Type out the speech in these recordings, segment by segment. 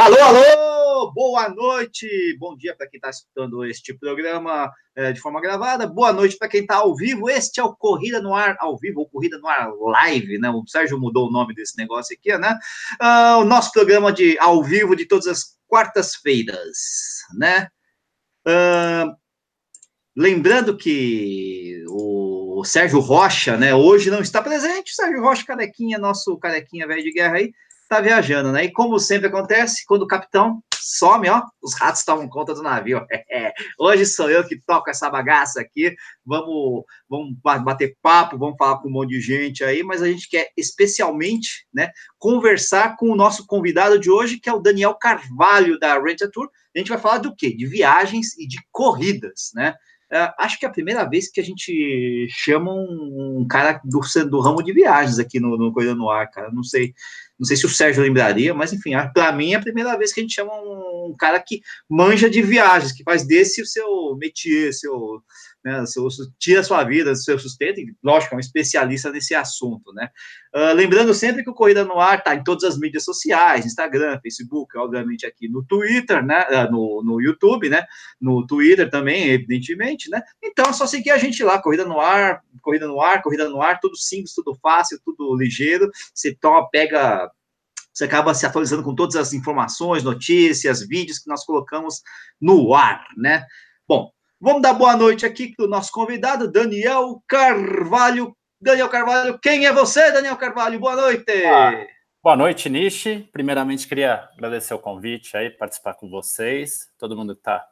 Alô, alô! Boa noite! Bom dia para quem está escutando este programa é, de forma gravada. Boa noite para quem está ao vivo. Este é o Corrida no Ar ao vivo, ou Corrida no Ar Live, né? O Sérgio mudou o nome desse negócio aqui, né? Uh, o nosso programa de ao vivo de todas as quartas-feiras, né? Uh, lembrando que o Sérgio Rocha, né, hoje não está presente. O Sérgio Rocha, carequinha, nosso carequinha velho de guerra aí, tá viajando, né? E como sempre acontece, quando o capitão some, ó, os ratos tomam conta do navio. Hoje sou eu que toco essa bagaça aqui. Vamos, vamos bater papo, vamos falar com um monte de gente aí, mas a gente quer especialmente, né, conversar com o nosso convidado de hoje, que é o Daniel Carvalho da Rent a Tour. A gente vai falar do quê? De viagens e de corridas, né? Uh, acho que é a primeira vez que a gente chama um, um cara do, do, ramo de viagens aqui no, no Coisa no Ar, cara. Não sei não sei se o Sérgio lembraria, mas enfim, para mim é a primeira vez que a gente chama um cara que manja de viagens, que faz desse o seu métier, seu, né, tira a sua vida, seu sustento, e lógico, é um especialista nesse assunto, né? Uh, lembrando sempre que o Corrida no Ar está em todas as mídias sociais, Instagram, Facebook, obviamente aqui no Twitter, né? Uh, no, no YouTube, né? No Twitter também, evidentemente, né? Então é só seguir a gente lá, Corrida no Ar, Corrida no Ar, Corrida no Ar, tudo simples, tudo fácil, tudo ligeiro. Você toma, pega você acaba se atualizando com todas as informações, notícias, vídeos que nós colocamos no ar, né? Bom, vamos dar boa noite aqui para o nosso convidado, Daniel Carvalho. Daniel Carvalho, quem é você, Daniel Carvalho? Boa noite. Ah, boa noite, Nishi. Primeiramente, queria agradecer o convite aí, participar com vocês, todo mundo que está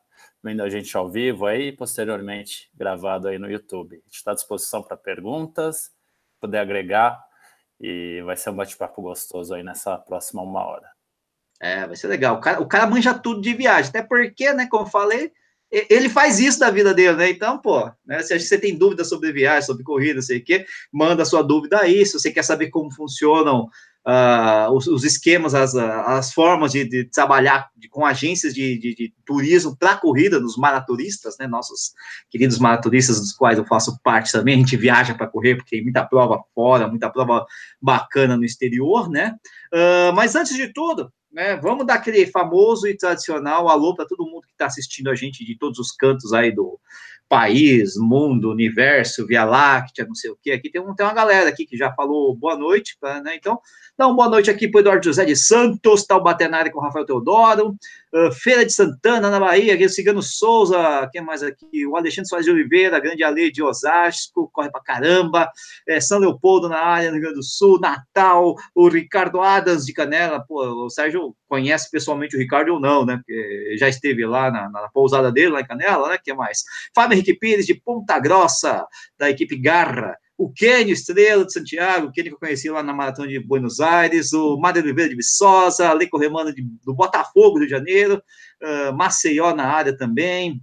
vendo a gente ao vivo aí, posteriormente gravado aí no YouTube. A gente está à disposição para perguntas, poder agregar e vai ser um bate-papo gostoso aí nessa próxima uma hora. É, vai ser legal. O cara, o cara manja tudo de viagem, até porque, né, como eu falei, ele faz isso da vida dele, né? Então, pô, né, se você tem dúvida sobre viagem, sobre corrida, sei o quê, manda sua dúvida aí. Se você quer saber como funcionam uh, os, os, esquemas, as, as formas de, de trabalhar de, com agências de, de, turismo para corrida, dos maraturistas, né, nossos queridos maraturistas, dos quais eu faço parte também, a gente viaja para correr, porque tem muita prova fora, muita prova bacana no exterior, né, uh, mas antes de tudo, né, vamos dar aquele famoso e tradicional alô para todo mundo que está assistindo a gente de todos os cantos aí do, país, mundo, universo, Via Láctea, não sei o que. Aqui tem, um, tem uma galera aqui que já falou boa noite, né? Então, dá uma boa noite aqui para o Eduardo José de Santos, Taubaté na área com o Rafael Teodoro, uh, Feira de Santana, na Bahia, aqui o Cigano Souza, quem mais aqui? O Alexandre Soares de Oliveira, Grande Ale de Osasco, corre pra caramba, é, São Leopoldo na área, no Rio Grande do Sul, Natal, o Ricardo Adams de Canela, pô, o Sérgio conhece pessoalmente o Ricardo ou não, né? Porque já esteve lá na, na pousada dele, lá em Canela, né? que mais? Fábio Henrique Pires, de Ponta Grossa, da equipe Garra, o Kenio Estrela de Santiago, o Kenio que eu conheci lá na Maratona de Buenos Aires, o Mário Oliveira de Viçosa, Leico Remano de, do Botafogo, Rio de Janeiro, uh, Maceió na área também,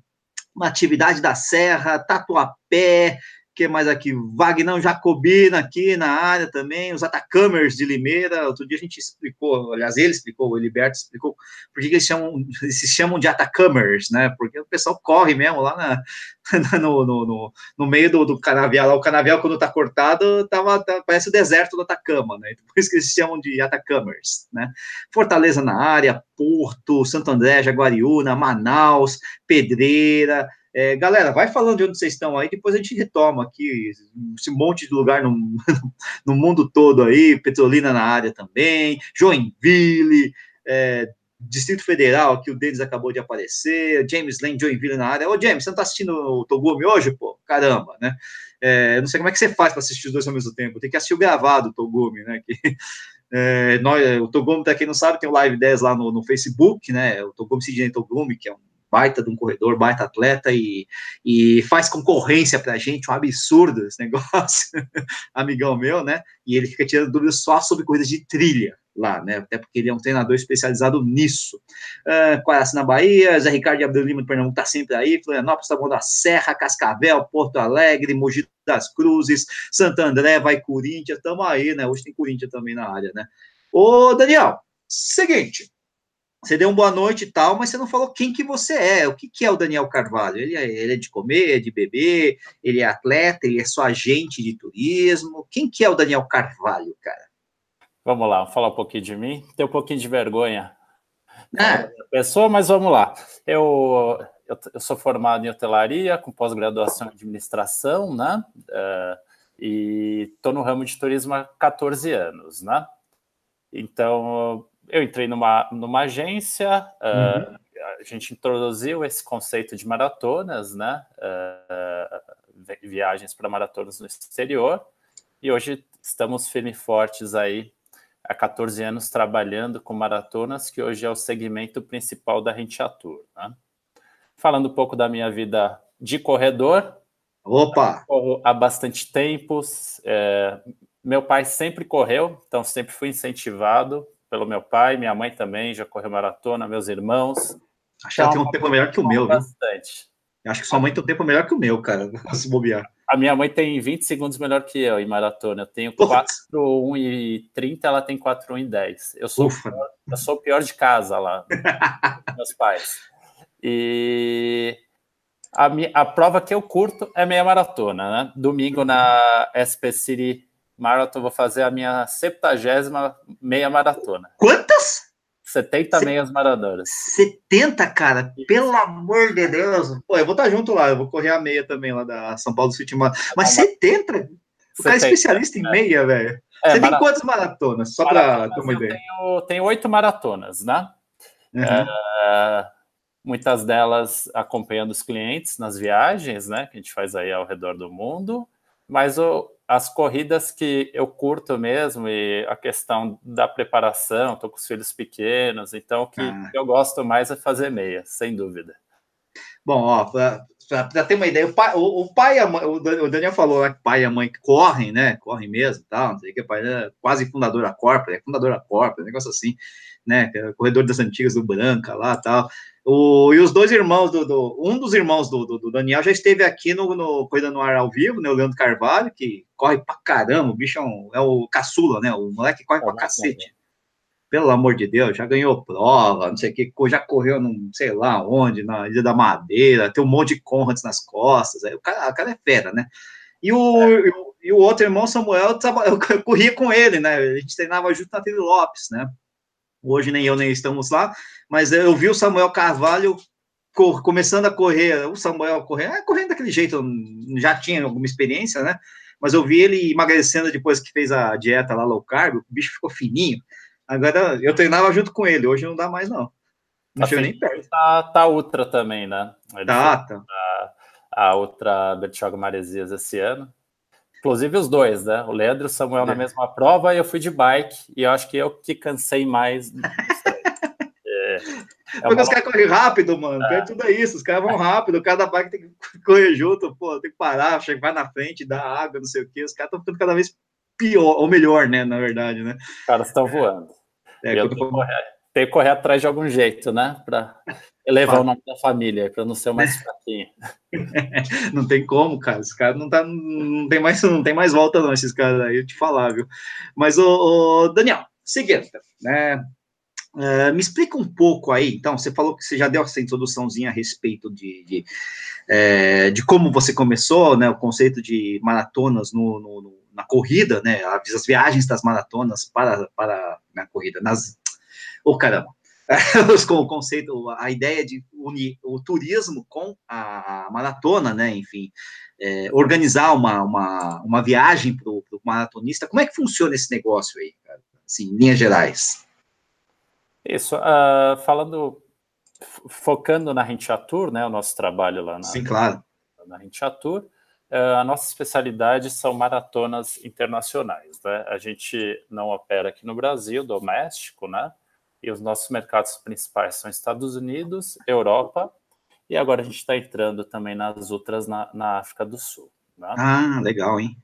uma atividade da Serra, Tatuapé, que mais aqui? Wagner Jacobina aqui na área também, os Atacamers de Limeira. Outro dia a gente explicou, aliás, ele explicou, o Eliberto explicou por que eles, chamam, eles se chamam de Atacamers, né? Porque o pessoal corre mesmo lá na, no, no, no, no, meio do, do canavial. Lá, o canavial, quando tá cortado, tava, tá, parece o deserto do Atacama, né? Então, por isso que eles se chamam de Atacamers, né? Fortaleza na área, Porto, Santo André, Jaguariúna, Manaus, Pedreira. É, galera, vai falando de onde vocês estão aí, depois a gente retoma aqui esse monte de lugar no, no mundo todo aí, Petrolina na área também, Joinville, é, Distrito Federal, que o Denis acabou de aparecer, James Lane, Joinville na área. Ô, James, você não tá assistindo o Togumi hoje, pô? Caramba, né? É, não sei como é que você faz para assistir os dois ao mesmo tempo. Tem que assistir o gravado, o Togumi, né? Que, é, nós, o Togumi, para quem não sabe, tem o Live 10 lá no, no Facebook, né? O Togumi Sidney Togumi, que é um baita de um corredor, baita atleta e, e faz concorrência pra gente, um absurdo esse negócio, amigão meu, né? E ele fica tirando dúvidas só sobre corridas de trilha lá, né? Até porque ele é um treinador especializado nisso. Uh, na Bahia, Zé Ricardo de Abdel Lima de Pernambuco tá sempre aí, Florianópolis, Taboão da Serra, Cascavel, Porto Alegre, Mogi das Cruzes, Santo André, vai Corinthians, tamo aí, né? Hoje tem Corinthians também na área, né? Ô, Daniel, seguinte, você deu uma boa noite e tal, mas você não falou quem que você é. O que, que é o Daniel Carvalho? Ele é, ele é de comer, é de beber, ele é atleta, ele é só agente de turismo. Quem que é o Daniel Carvalho, cara? Vamos lá, vou falar um pouquinho de mim. Tenho um pouquinho de vergonha é. pessoa, mas vamos lá. Eu, eu, eu, sou formado em hotelaria, com pós-graduação em administração, né? Uh, e estou no ramo de turismo há 14 anos, né? Então, eu entrei numa, numa agência, uh, a gente introduziu esse conceito de maratonas, né? Uh, viagens para maratonas no exterior, e hoje estamos firmes e fortes aí há 14 anos trabalhando com maratonas, que hoje é o segmento principal da Rentiatur. Né? Falando um pouco da minha vida de corredor. Opa! Corro há bastante tempo. É, meu pai sempre correu, então sempre fui incentivado pelo meu pai, minha mãe também já correu maratona, meus irmãos. Acho que ela tem um tempo melhor que o meu, bastante. viu? Acho que sua mãe tem um tempo melhor que o meu, cara, se bobear. A minha mãe tem 20 segundos melhor que eu em maratona. Eu tenho 4, 1 e 30, ela tem 4, 1 e 10. Eu sou, pior, eu sou o pior de casa lá, meus pais. E a, minha, a prova que eu curto é meia maratona, né? Domingo na SP City Marathon vou fazer a minha 70 meia maratona. Quantas? 70 C meias maratonas. 70, cara? Pelo amor de Deus. Pô, eu vou estar junto lá, eu vou correr a meia também lá da São Paulo City Mas ah, 70? O 70, cara é especialista em é. meia, velho. É, Você tem quantas maratonas? Só para ter uma ideia. Tenho, tenho oito maratonas, né? Uhum. É, muitas delas acompanhando os clientes nas viagens, né? Que a gente faz aí ao redor do mundo. Mas o, as corridas que eu curto mesmo e a questão da preparação, estou com os filhos pequenos, então o que ah. eu gosto mais é fazer meia, sem dúvida. Bom, ó, para ter uma ideia, o pai, o, o pai a mãe, o Daniel falou lá que o pai e a mãe correm, né? Correm mesmo, tal, não sei o que, pai é quase fundador da Corpa, é fundador da Corpa, um negócio assim, né? É corredor das antigas do Branca lá, tal. O, e os dois irmãos do, do um dos irmãos do, do, do, Daniel já esteve aqui no, no Corrida no Ar ao vivo, né? O Leandro Carvalho, que corre pra caramba, o bicho é, um, é o caçula, né? O moleque corre pra cacete. Pelo amor de Deus, já ganhou prova, não sei o que, já correu não sei lá onde, na Ilha da Madeira, tem um monte de Conrads nas costas, aí o cara, o cara é fera, né? E o, é. e o outro irmão, Samuel, eu corria com ele, né? A gente treinava junto na Trilha Lopes, né? Hoje nem eu nem estamos lá, mas eu vi o Samuel Carvalho começando a correr, o Samuel correndo, é, correndo daquele jeito, já tinha alguma experiência, né? Mas eu vi ele emagrecendo depois que fez a dieta lá low carb, o bicho ficou fininho. Agora eu treinava junto com ele, hoje não dá mais não. Não chega nem perto. Tá, tá Ultra também, né? Ele tá, tá. A, a Ultra Bertioga Maresias esse ano. Inclusive os dois, né? O Leandro e o Samuel é. na mesma prova e eu fui de bike e eu acho que eu que cansei mais. é, é Porque os caras correm rápido, mano. É. Tudo é isso, os caras vão rápido, cada bike tem que correr junto, pô, tem que parar, vai na frente, dar água, não sei o quê. Os caras estão ficando cada vez pior, ou melhor, né? Na verdade, né? Os caras estão voando. É, eu tenho, correr, tenho que correr atrás de algum jeito, né? Para elevar o nome da família, para não ser o mais fraquinho. não tem como, cara. Esse cara não, tá, não, tem mais, não tem mais volta, não, esses caras aí, eu te falar, viu? Mas, o, Daniel, seguinte, né? Uh, me explica um pouco aí, então, você falou que você já deu essa introduçãozinha a respeito de, de, é, de como você começou, né, o conceito de maratonas no, no, na corrida, né, as viagens das maratonas para, para na corrida, nas... Ô, oh, caramba! com o conceito, a ideia de unir o turismo com a maratona, né? Enfim, é, organizar uma, uma, uma viagem para o maratonista. Como é que funciona esse negócio aí, cara? Assim, em linhas gerais. Isso, uh, falando, focando na Rentiatur, né? O nosso trabalho lá na, Sim, claro. na Rentiatur, uh, a nossa especialidade são maratonas internacionais, né? A gente não opera aqui no Brasil, doméstico, né? E os nossos mercados principais são Estados Unidos, Europa, e agora a gente está entrando também nas outras na, na África do Sul. Né? Ah, legal, hein?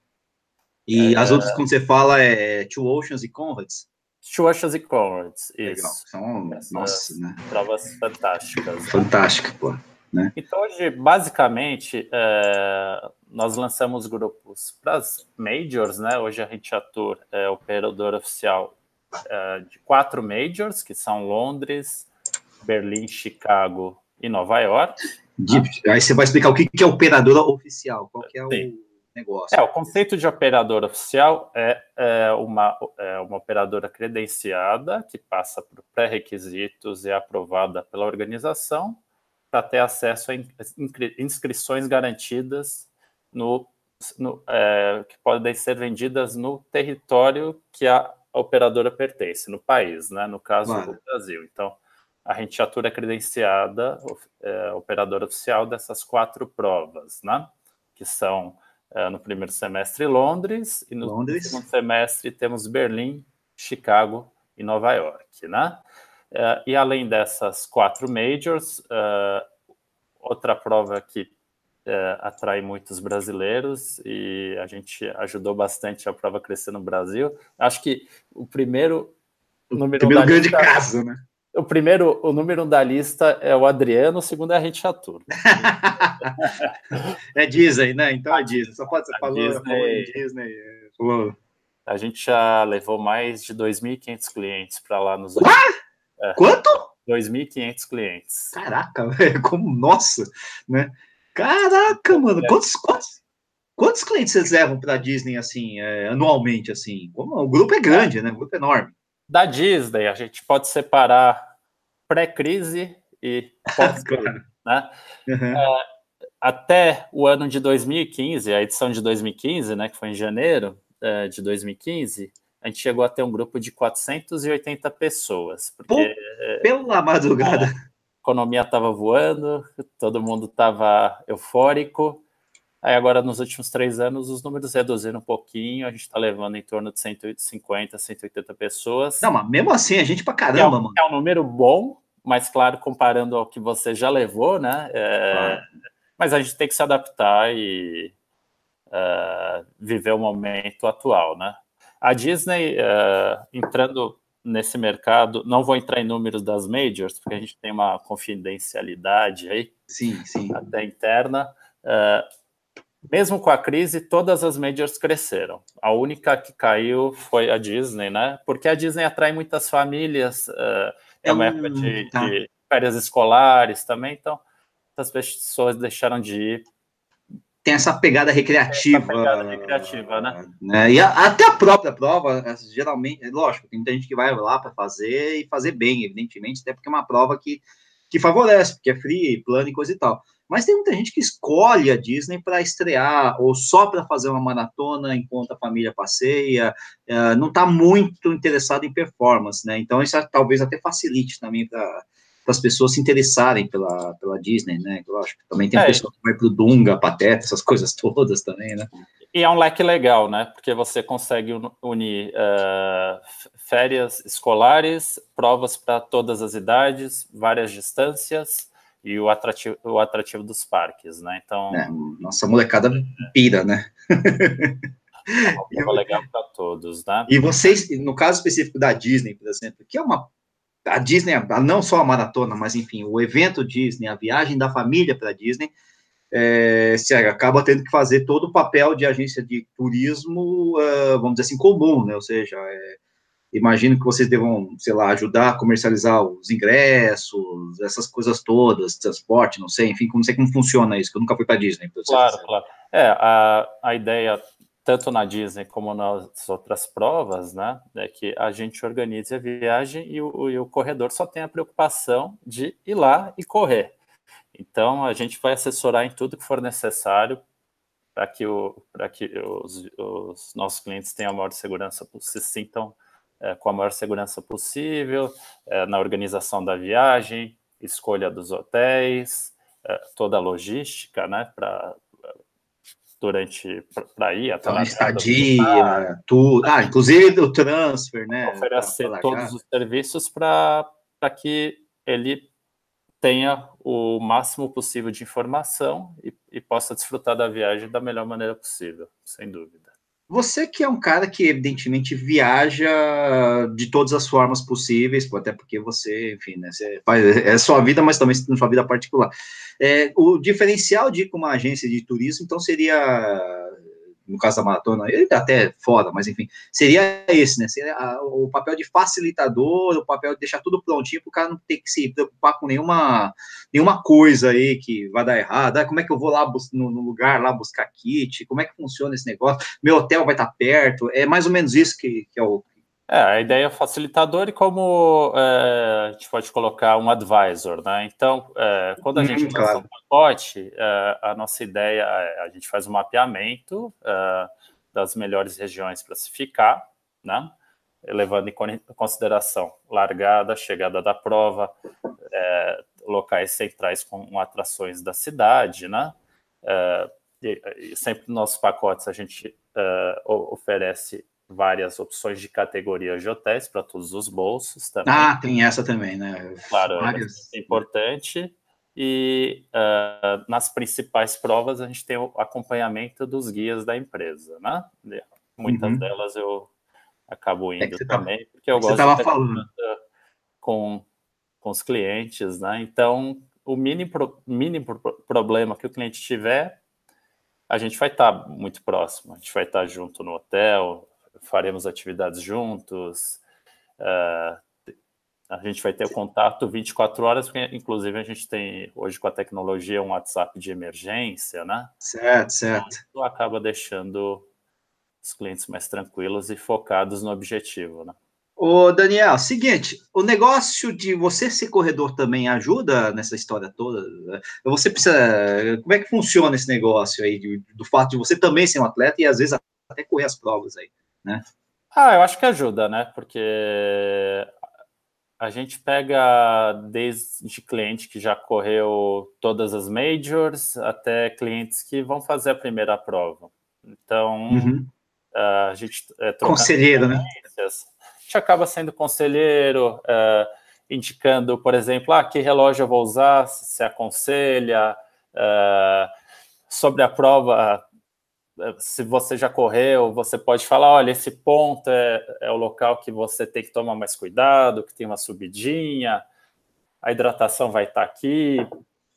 E é, as outras, quando você fala, é Two Oceans e Conrads? Two Oceans e Conrads, isso. Legal, são, nossa, né? Provas fantásticas. Né? Fantástica, pô. Né? Então, hoje, basicamente, é, nós lançamos grupos para as majors, né? Hoje a gente atua, é operador oficial uh, de quatro majors, que são Londres, Berlim, Chicago e Nova York. De, aí você vai explicar o que, que é operadora oficial, qual que é o negócio. É, o conceito de operadora oficial é, é, uma, é uma operadora credenciada que passa por pré-requisitos e é aprovada pela organização para ter acesso a inscrições garantidas no, no é, que podem ser vendidas no território que a operadora pertence, no país, né? no caso do Brasil. Então, a rentiatura é credenciada, é, operadora oficial dessas quatro provas, né? que são é, no primeiro semestre Londres e no Londres. segundo semestre temos Berlim, Chicago e Nova York, né? É, e além dessas quatro majors, é, outra prova que é, atrai muitos brasileiros e a gente ajudou bastante a prova a crescer no Brasil. Acho que o primeiro número o primeiro grande lista, caso, né? O primeiro, o número um da lista é o Adriano, o segundo é a Rede Chatur. é Disney, né? Então é Disney. Só pode ser falou, Disney, falou Disney. Falou. A gente já levou mais de 2.500 clientes para lá nos últimos. É, Quanto? 2.500 clientes. Caraca, velho, como nossa, né? Caraca, mano, é. quantos, quantos, quantos clientes vocês levam para a Disney assim, é, anualmente assim? O grupo é grande, né? O grupo é enorme da Disney, a gente pode separar pré-crise e pós-crise. né? Uhum. É, até o ano de 2015, a edição de 2015, né, que foi em janeiro é, de 2015, a gente chegou a ter um grupo de 480 pessoas. Porque, Pô, é, pela madrugada. A economia estava voando, todo mundo estava eufórico, Aí agora, nos últimos três anos, os números reduziram um pouquinho, a gente está levando em torno de 150, 180 pessoas. Não, mas mesmo assim, a gente pra caramba, é um, mano. É um número bom, mas claro, comparando ao que você já levou, né? É, Mas a gente tem que se adaptar e uh, viver o momento atual, né? A Disney, uh, entrando nesse mercado, não vou entrar em números das majors, porque a gente tem uma confidencialidade aí, sim, sim. até interna. Uh, mesmo com a crise, todas as majors cresceram. A única que caiu foi a Disney, né? Porque a Disney atrai muitas famílias, uh, é uma época de, tá. de, férias escolares também, então as pessoas deixaram de ir. Tem essa pegada recreativa. Essa pegada recreativa, né? né? E a, até a própria prova, geralmente, lógico, tem muita gente que vai lá para fazer e fazer bem, evidentemente, até porque é uma prova que, que favorece, porque é free, plano e coisa e tal. Mas tem muita gente que escolhe a Disney para estrear ou só para fazer uma maratona enquanto a família passeia, uh, não está muito interessado em performance, né? Então isso talvez até facilite também para as pessoas se interessarem pela, pela Disney, né? Lógico, também tem é. pessoa que vai para o Dunga, Pateta, essas coisas todas também, né? E é um leque legal, né? Porque você consegue unir uh, férias escolares, provas para todas as idades, várias distâncias, e o atrativo, o atrativo dos parques, né? Então. É, nossa molecada pira, né? É uma legal para todos, né? E vocês, no caso específico da Disney, por exemplo, que é uma. A Disney, não só a maratona, mas enfim, o evento Disney, a viagem da família para Disney, é, se acaba tendo que fazer todo o papel de agência de turismo, uh, vamos dizer assim, comum, né? Ou seja, é, imagino que vocês devam, sei lá, ajudar a comercializar os ingressos, essas coisas todas, transporte, não sei, enfim, não sei como funciona isso, que eu nunca fui para Disney. Claro, claro. É, a, a ideia, tanto na Disney como nas outras provas, né, é que a gente organize a viagem e o, e o corredor só tem a preocupação de ir lá e correr. Então, a gente vai assessorar em tudo que for necessário para que, o, que os, os nossos clientes tenham a maior segurança, se sintam é, com a maior segurança possível, é, na organização da viagem, escolha dos hotéis, é, toda a logística, né, para durante para ir até então, estadia, tudo, ah, inclusive o transfer, né? Oferecer todos os serviços para que ele tenha o máximo possível de informação e, e possa desfrutar da viagem da melhor maneira possível, sem dúvida. Você que é um cara que, evidentemente, viaja de todas as formas possíveis, até porque você, enfim, né, você faz, é sua vida, mas também sua vida particular. É, o diferencial de ir com uma agência de turismo, então, seria no caso da maratona, ele tá até foda, mas enfim, seria esse, né? Seria a, o papel de facilitador, o papel de deixar tudo prontinho para o cara não ter que se preocupar com nenhuma, nenhuma coisa aí que vai dar errado. Ah, como é que eu vou lá no, no, lugar lá buscar kit? Como é que funciona esse negócio? Meu hotel vai estar tá perto? É mais ou menos isso que, que é o é, a ideia é facilitador e como é, a gente pode colocar um advisor, né? Então, é, quando a gente hum, claro. um pacote, é, a nossa ideia é a gente faz um mapeamento é, das melhores regiões para se ficar, né? Levando em consideração largada, chegada da prova, é, locais centrais com atrações da cidade, né? E, e sempre nos nossos pacotes a gente oferece várias opções de categorias de hotéis para todos os bolsos também. Ah, tem essa também, né? Claro, é importante. E uh, nas principais provas a gente tem o acompanhamento dos guias da empresa, né? Muitas uhum. delas eu acabo é indo é também, tá, porque eu gosto de falando. com, com os clientes, né? Então, o mínimo, mínimo problema que o cliente tiver, a gente vai estar tá muito próximo, a gente vai estar tá junto no hotel, faremos atividades juntos. Uh, a gente vai ter contato 24 horas, porque inclusive a gente tem hoje com a tecnologia um WhatsApp de emergência, né? Certo, certo. Então, acaba deixando os clientes mais tranquilos e focados no objetivo, né? Ô, Daniel, seguinte, o negócio de você ser corredor também ajuda nessa história toda? Você precisa. Como é que funciona esse negócio aí, do fato de você também ser um atleta e às vezes até correr as provas aí? Né? Ah, eu acho que ajuda, né? Porque a gente pega desde cliente que já correu todas as majors até clientes que vão fazer a primeira prova. Então, uhum. a gente é conselheiro, né? A gente acaba sendo conselheiro, é, indicando, por exemplo, ah, que relógio eu vou usar, se aconselha, é, sobre a prova, se você já correu, você pode falar, olha, esse ponto é, é o local que você tem que tomar mais cuidado, que tem uma subidinha, a hidratação vai estar aqui,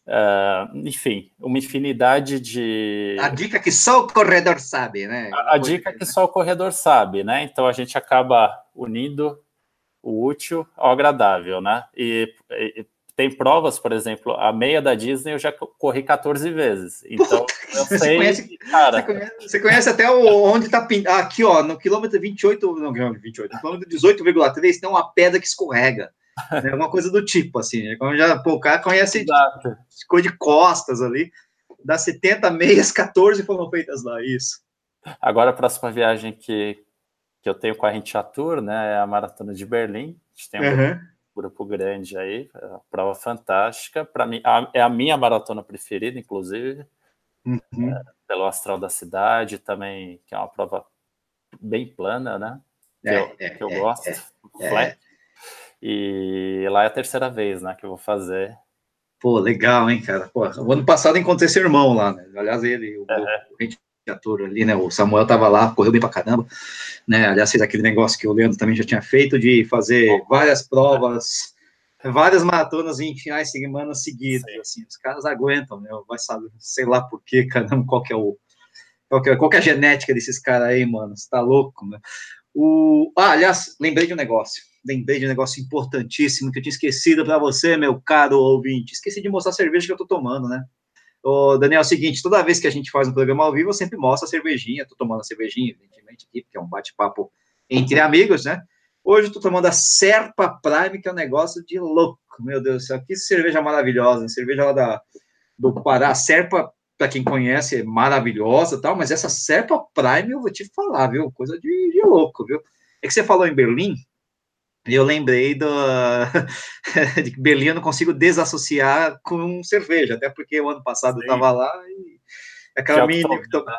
uh, enfim, uma infinidade de... A dica que só o corredor sabe, né? A, a dica que só o corredor sabe, né? Então a gente acaba unindo o útil ao agradável, né? E, e tem provas, por exemplo, a meia da Disney eu já corri 14 vezes. Então, eu sei, você conhece, cara. Você conhece, você conhece até o, onde está ah, aqui, ó, no quilômetro 28, não, 28, no quilômetro 18,3 tem uma pedra que escorrega. É uma coisa do tipo, assim. Né? Como já, pô, o cara conhece coisa de costas ali. Dá 70 meias, 14 foram feitas lá, isso. Agora, a próxima viagem que, que eu tenho com a Rintia Tour, né, é a Maratona de Berlim. A gente tem um uhum grupo grande aí, é prova fantástica. Para mim, a, é a minha maratona preferida, inclusive, uhum. é, pelo astral da cidade, também, que é uma prova bem plana, né? Que, é, eu, é, que eu é, gosto, é, flat. E lá é a terceira vez, né, que eu vou fazer. Pô, legal, hein, cara? Pô, o ano passado encontrei seu irmão lá, né? Aliás, ele, o, o, ator ali, né? O Samuel tava lá, correu bem pra caramba, né? Aliás, fez aquele negócio que o Leandro também já tinha feito de fazer várias provas, várias maratonas em finais de semana seguidas, assim, os caras aguentam, né? Vai saber, sei lá por quê, caramba, qual que é o qual que é, qual que é a genética desses caras aí, mano? Você tá louco, né? O, ah, aliás, lembrei de um negócio. Lembrei de um negócio importantíssimo que eu tinha esquecido para você, meu caro ouvinte. Esqueci de mostrar a cerveja que eu tô tomando, né? Ô, Daniel, é o seguinte, toda vez que a gente faz um programa ao vivo, eu sempre mostro a cervejinha, tô tomando a cervejinha, evidentemente, aqui, porque é um bate-papo entre amigos, né? Hoje eu tô tomando a Serpa Prime, que é um negócio de louco, meu Deus do céu, que cerveja maravilhosa, cerveja lá da, do Pará, a Serpa, para quem conhece, é maravilhosa tal, mas essa Serpa Prime, eu vou te falar, viu, coisa de, de louco, viu? É que você falou em Berlim, e eu lembrei do, de que Berlim eu não consigo desassociar com cerveja, até porque o ano passado Sim. eu estava lá e aquela mini Oktober,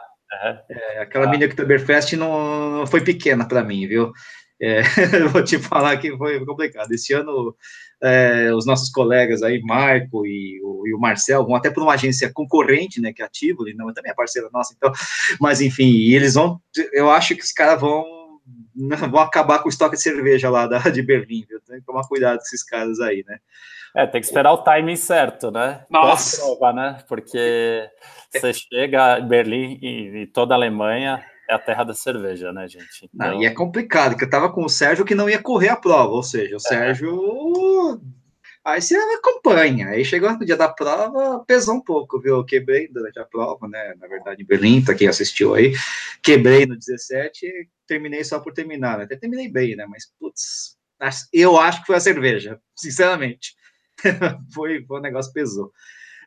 é, aquela ah. mini Oktoberfest não, não foi pequena para mim, viu? É, vou te falar que foi complicado. Esse ano, é, os nossos colegas aí, Marco e o, e o, Marcel, vão até para uma agência concorrente, né, que é a Tivoli, não, também é parceira nossa, então, mas enfim, eles vão, eu acho que os caras vão vão acabar com o estoque de cerveja lá da, de Berlim, viu? Tem que tomar cuidado com esses caras aí, né? É, tem que esperar o timing certo, né? Nossa! Prova, né? Porque você chega em Berlim e, e toda a Alemanha é a terra da cerveja, né, gente? Então... Não, e é complicado, que eu tava com o Sérgio que não ia correr a prova, ou seja, o é. Sérgio. Aí você acompanha. Aí chegou no dia da prova, pesou um pouco, viu? Quebrei durante a prova, né? Na verdade, em Berlim, pra quem assistiu aí, quebrei no 17 e terminei só por terminar. Né? Até terminei bem, né? Mas, putz, eu acho que foi a cerveja, sinceramente. foi, foi um negócio pesou.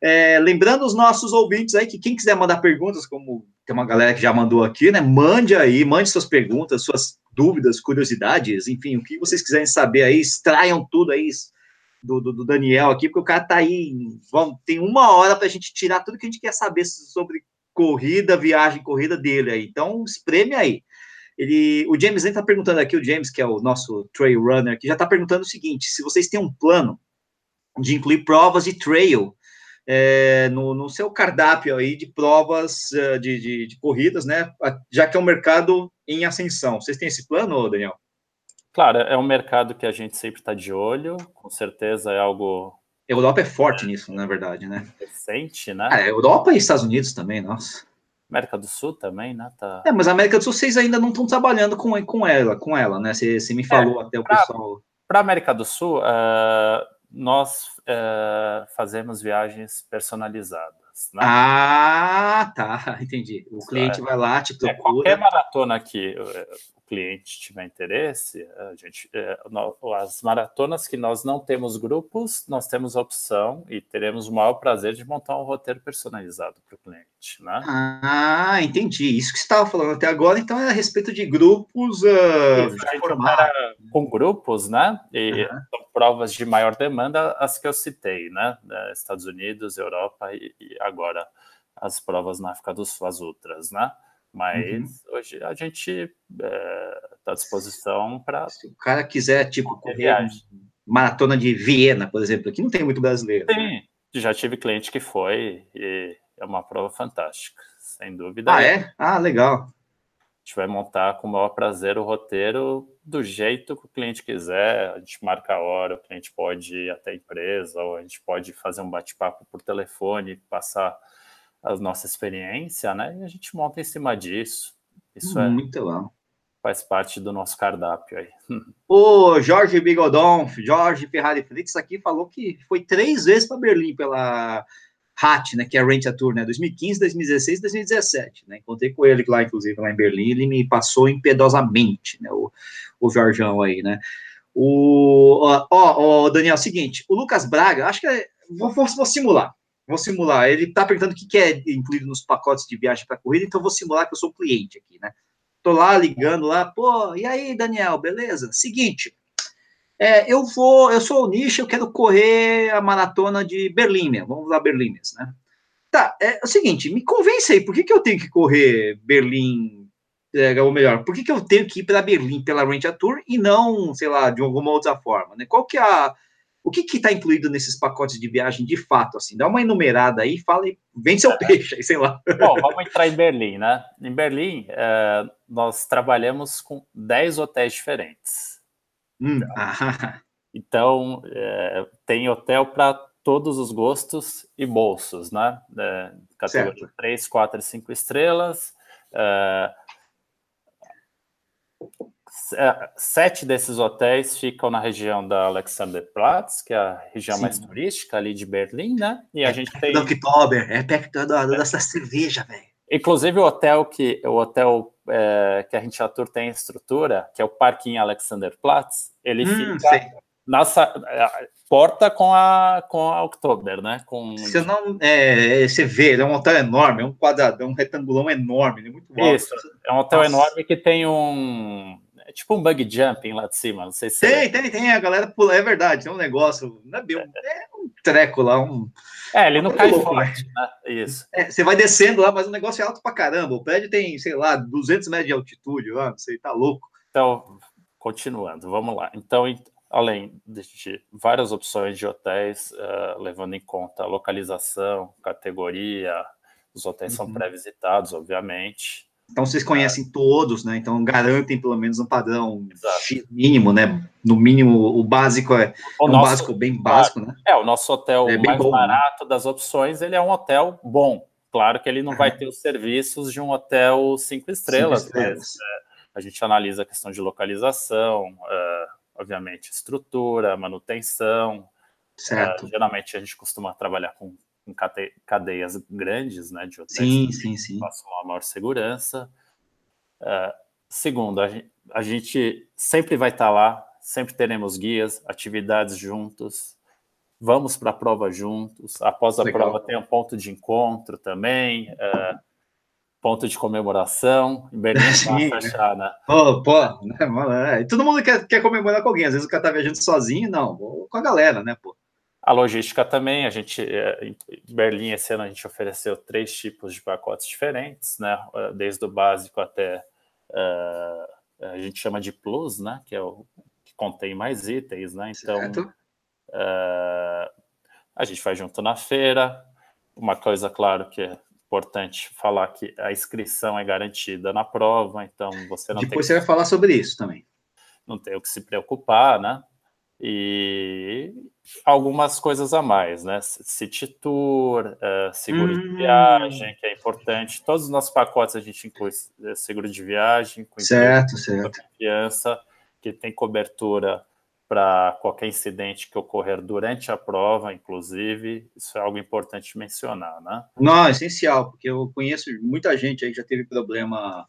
É, lembrando os nossos ouvintes aí que quem quiser mandar perguntas, como tem uma galera que já mandou aqui, né? Mande aí, mande suas perguntas, suas dúvidas, curiosidades, enfim, o que vocês quiserem saber aí, extraiam tudo aí do, do, do Daniel aqui, porque o cara tá aí, vamos, tem uma hora para a gente tirar tudo que a gente quer saber sobre corrida, viagem, corrida dele aí. Então, espreme aí. Ele, o James está perguntando aqui, o James, que é o nosso trail runner, que já está perguntando o seguinte: se vocês têm um plano de incluir provas de trail é, no, no, seu cardápio aí de provas uh, de, de, de, corridas, né? Já que é um mercado em ascensão. Vocês têm esse plano, Daniel? Claro, é um mercado que a gente sempre está de olho, com certeza é algo. A Europa é forte nisso, na verdade, né? Recente, né? Ah, Europa e Estados Unidos também, nossa. América do Sul também, né? Tá... É, mas a América do Sul vocês ainda não estão trabalhando com, com ela, com ela, né? Você, você me é, falou é, até o pra, pessoal. Para a América do Sul, uh, nós uh, fazemos viagens personalizadas. Né? Ah, tá, entendi. O cliente é, vai lá, te procura. É, qualquer maratona que cliente tiver interesse, a gente, é, as maratonas que nós não temos grupos, nós temos a opção e teremos o maior prazer de montar um roteiro personalizado para o cliente, né? Ah, entendi. Isso que você estava falando até agora, então é a respeito de grupos uh, Isso, com grupos, né? E uhum. são provas de maior demanda, as que eu citei, né? Estados Unidos, Europa e, e agora as provas na África do Sul, as outras, né? Mas uhum. hoje a gente está é, à disposição para. Se o cara quiser, tipo, correr viagem. maratona de Viena, por exemplo, aqui não tem muito brasileiro. Sim, né? já tive cliente que foi e é uma prova fantástica, sem dúvida. Ah, é? Ah, legal. A gente vai montar com o maior prazer o roteiro do jeito que o cliente quiser. A gente marca a hora, o cliente pode ir até a empresa, ou a gente pode fazer um bate-papo por telefone, passar a nossa experiência, né? E a gente monta em cima disso. Isso é muito bom. Faz parte do nosso cardápio aí. O Jorge Bigodon, Jorge Ferrari Fritz aqui falou que foi três vezes para Berlim pela HAT, né, que é a Rent a Tour, né, 2015, 2016, 2017, né, encontrei com ele lá, inclusive, lá em Berlim, ele me passou impiedosamente, né, o, o Jorjão aí, né, o, ó, ó, Daniel, é seguinte, o Lucas Braga, acho que, é, vou, vou, vou simular, Vou simular. Ele está perguntando o que é incluído nos pacotes de viagem para corrida, então vou simular que eu sou cliente aqui, né? Tô lá ligando lá, pô, e aí, Daniel, beleza? Seguinte, é, eu vou, eu sou o nicho, eu quero correr a maratona de Berlim, vamos lá, Berlim, né? Tá, é, é o seguinte, me convence aí, por que, que eu tenho que correr Berlim, é, ou melhor, por que, que eu tenho que ir para Berlim pela a Tour e não, sei lá, de alguma outra forma, né? Qual que é a, o que está incluído nesses pacotes de viagem de fato? Assim, dá uma enumerada aí, fala e vende seu peixe, aí, sei lá. Bom, vamos entrar em Berlim, né? Em Berlim, é, nós trabalhamos com 10 hotéis diferentes. Hum, ah. Então, é, tem hotel para todos os gostos e bolsos, né? É, categoria certo. 3, 4 e 5 estrelas. É, é, sete desses hotéis ficam na região da Alexanderplatz, que é a região Sim. mais turística ali de Berlim, né? E a é gente tem. Oktober, é perto da, dessa cerveja, velho. Inclusive o hotel que o hotel é, que a gente atua tem estrutura, que é o Parquinho Alexanderplatz, ele hum, fica sei. nossa é, porta com a com a Oktober, né? Com você não é, você vê, é um hotel enorme, é um quadradão, um retangulão enorme, é muito alto. Isso, é um hotel nossa. enorme que tem um é tipo um bug jumping lá de cima, não sei se. Tem, tem, tem. A galera pula, é verdade, tem um negócio. Não é, bem, é um treco lá, um. É, ele não cai louco, forte, né? Isso. É, você vai descendo lá, mas o negócio é alto pra caramba. O prédio tem, sei lá, 200 metros de altitude lá, você tá louco. Então, continuando, vamos lá. Então, além de várias opções de hotéis, uh, levando em conta a localização, categoria, os hotéis uhum. são pré-visitados, obviamente. Então vocês conhecem todos, né? Então garantem pelo menos um padrão mínimo, né? No mínimo, o básico é, o é um nosso, básico bem básico, né? É, o nosso hotel é mais bom, né? barato né? das opções, ele é um hotel bom, claro que ele não vai ter os serviços de um hotel cinco estrelas, cinco estrelas. mas é, a gente analisa a questão de localização, uh, obviamente, estrutura, manutenção. Certo. Geralmente a gente costuma trabalhar com, com cadeias grandes, né, de hotéis sim, sim, sim. passam uma maior segurança. Uh, segundo, a gente, a gente sempre vai estar lá, sempre teremos guias, atividades juntos, vamos para a prova juntos. Após a Legal. prova tem um ponto de encontro também, uh, ponto de comemoração. Em Berlim Sim, achar, né? Pô, pô, né, é, todo mundo quer, quer comemorar com alguém. Às vezes o cara tá viajando sozinho, não, com a galera, né, pô. A logística também, a gente, é, em Berlim, esse ano a gente ofereceu três tipos de pacotes diferentes, né, é, desde o básico até, uh, a gente chama de plus, né, que é o que contém mais itens, né, então. Uh, a gente vai junto na feira. Uma coisa, claro, que é importante falar que a inscrição é garantida na prova, então você não Depois você que... vai falar sobre isso também. Não tem o que se preocupar, né? E algumas coisas a mais, né? City Tour, uh, seguro hum. de viagem, que é importante. Todos os nossos pacotes a gente inclui eh, seguro de viagem, com certo, certo. confiança, que tem cobertura para qualquer incidente que ocorrer durante a prova, inclusive, isso é algo importante mencionar, né? Não, é essencial, porque eu conheço muita gente aí que já teve problema,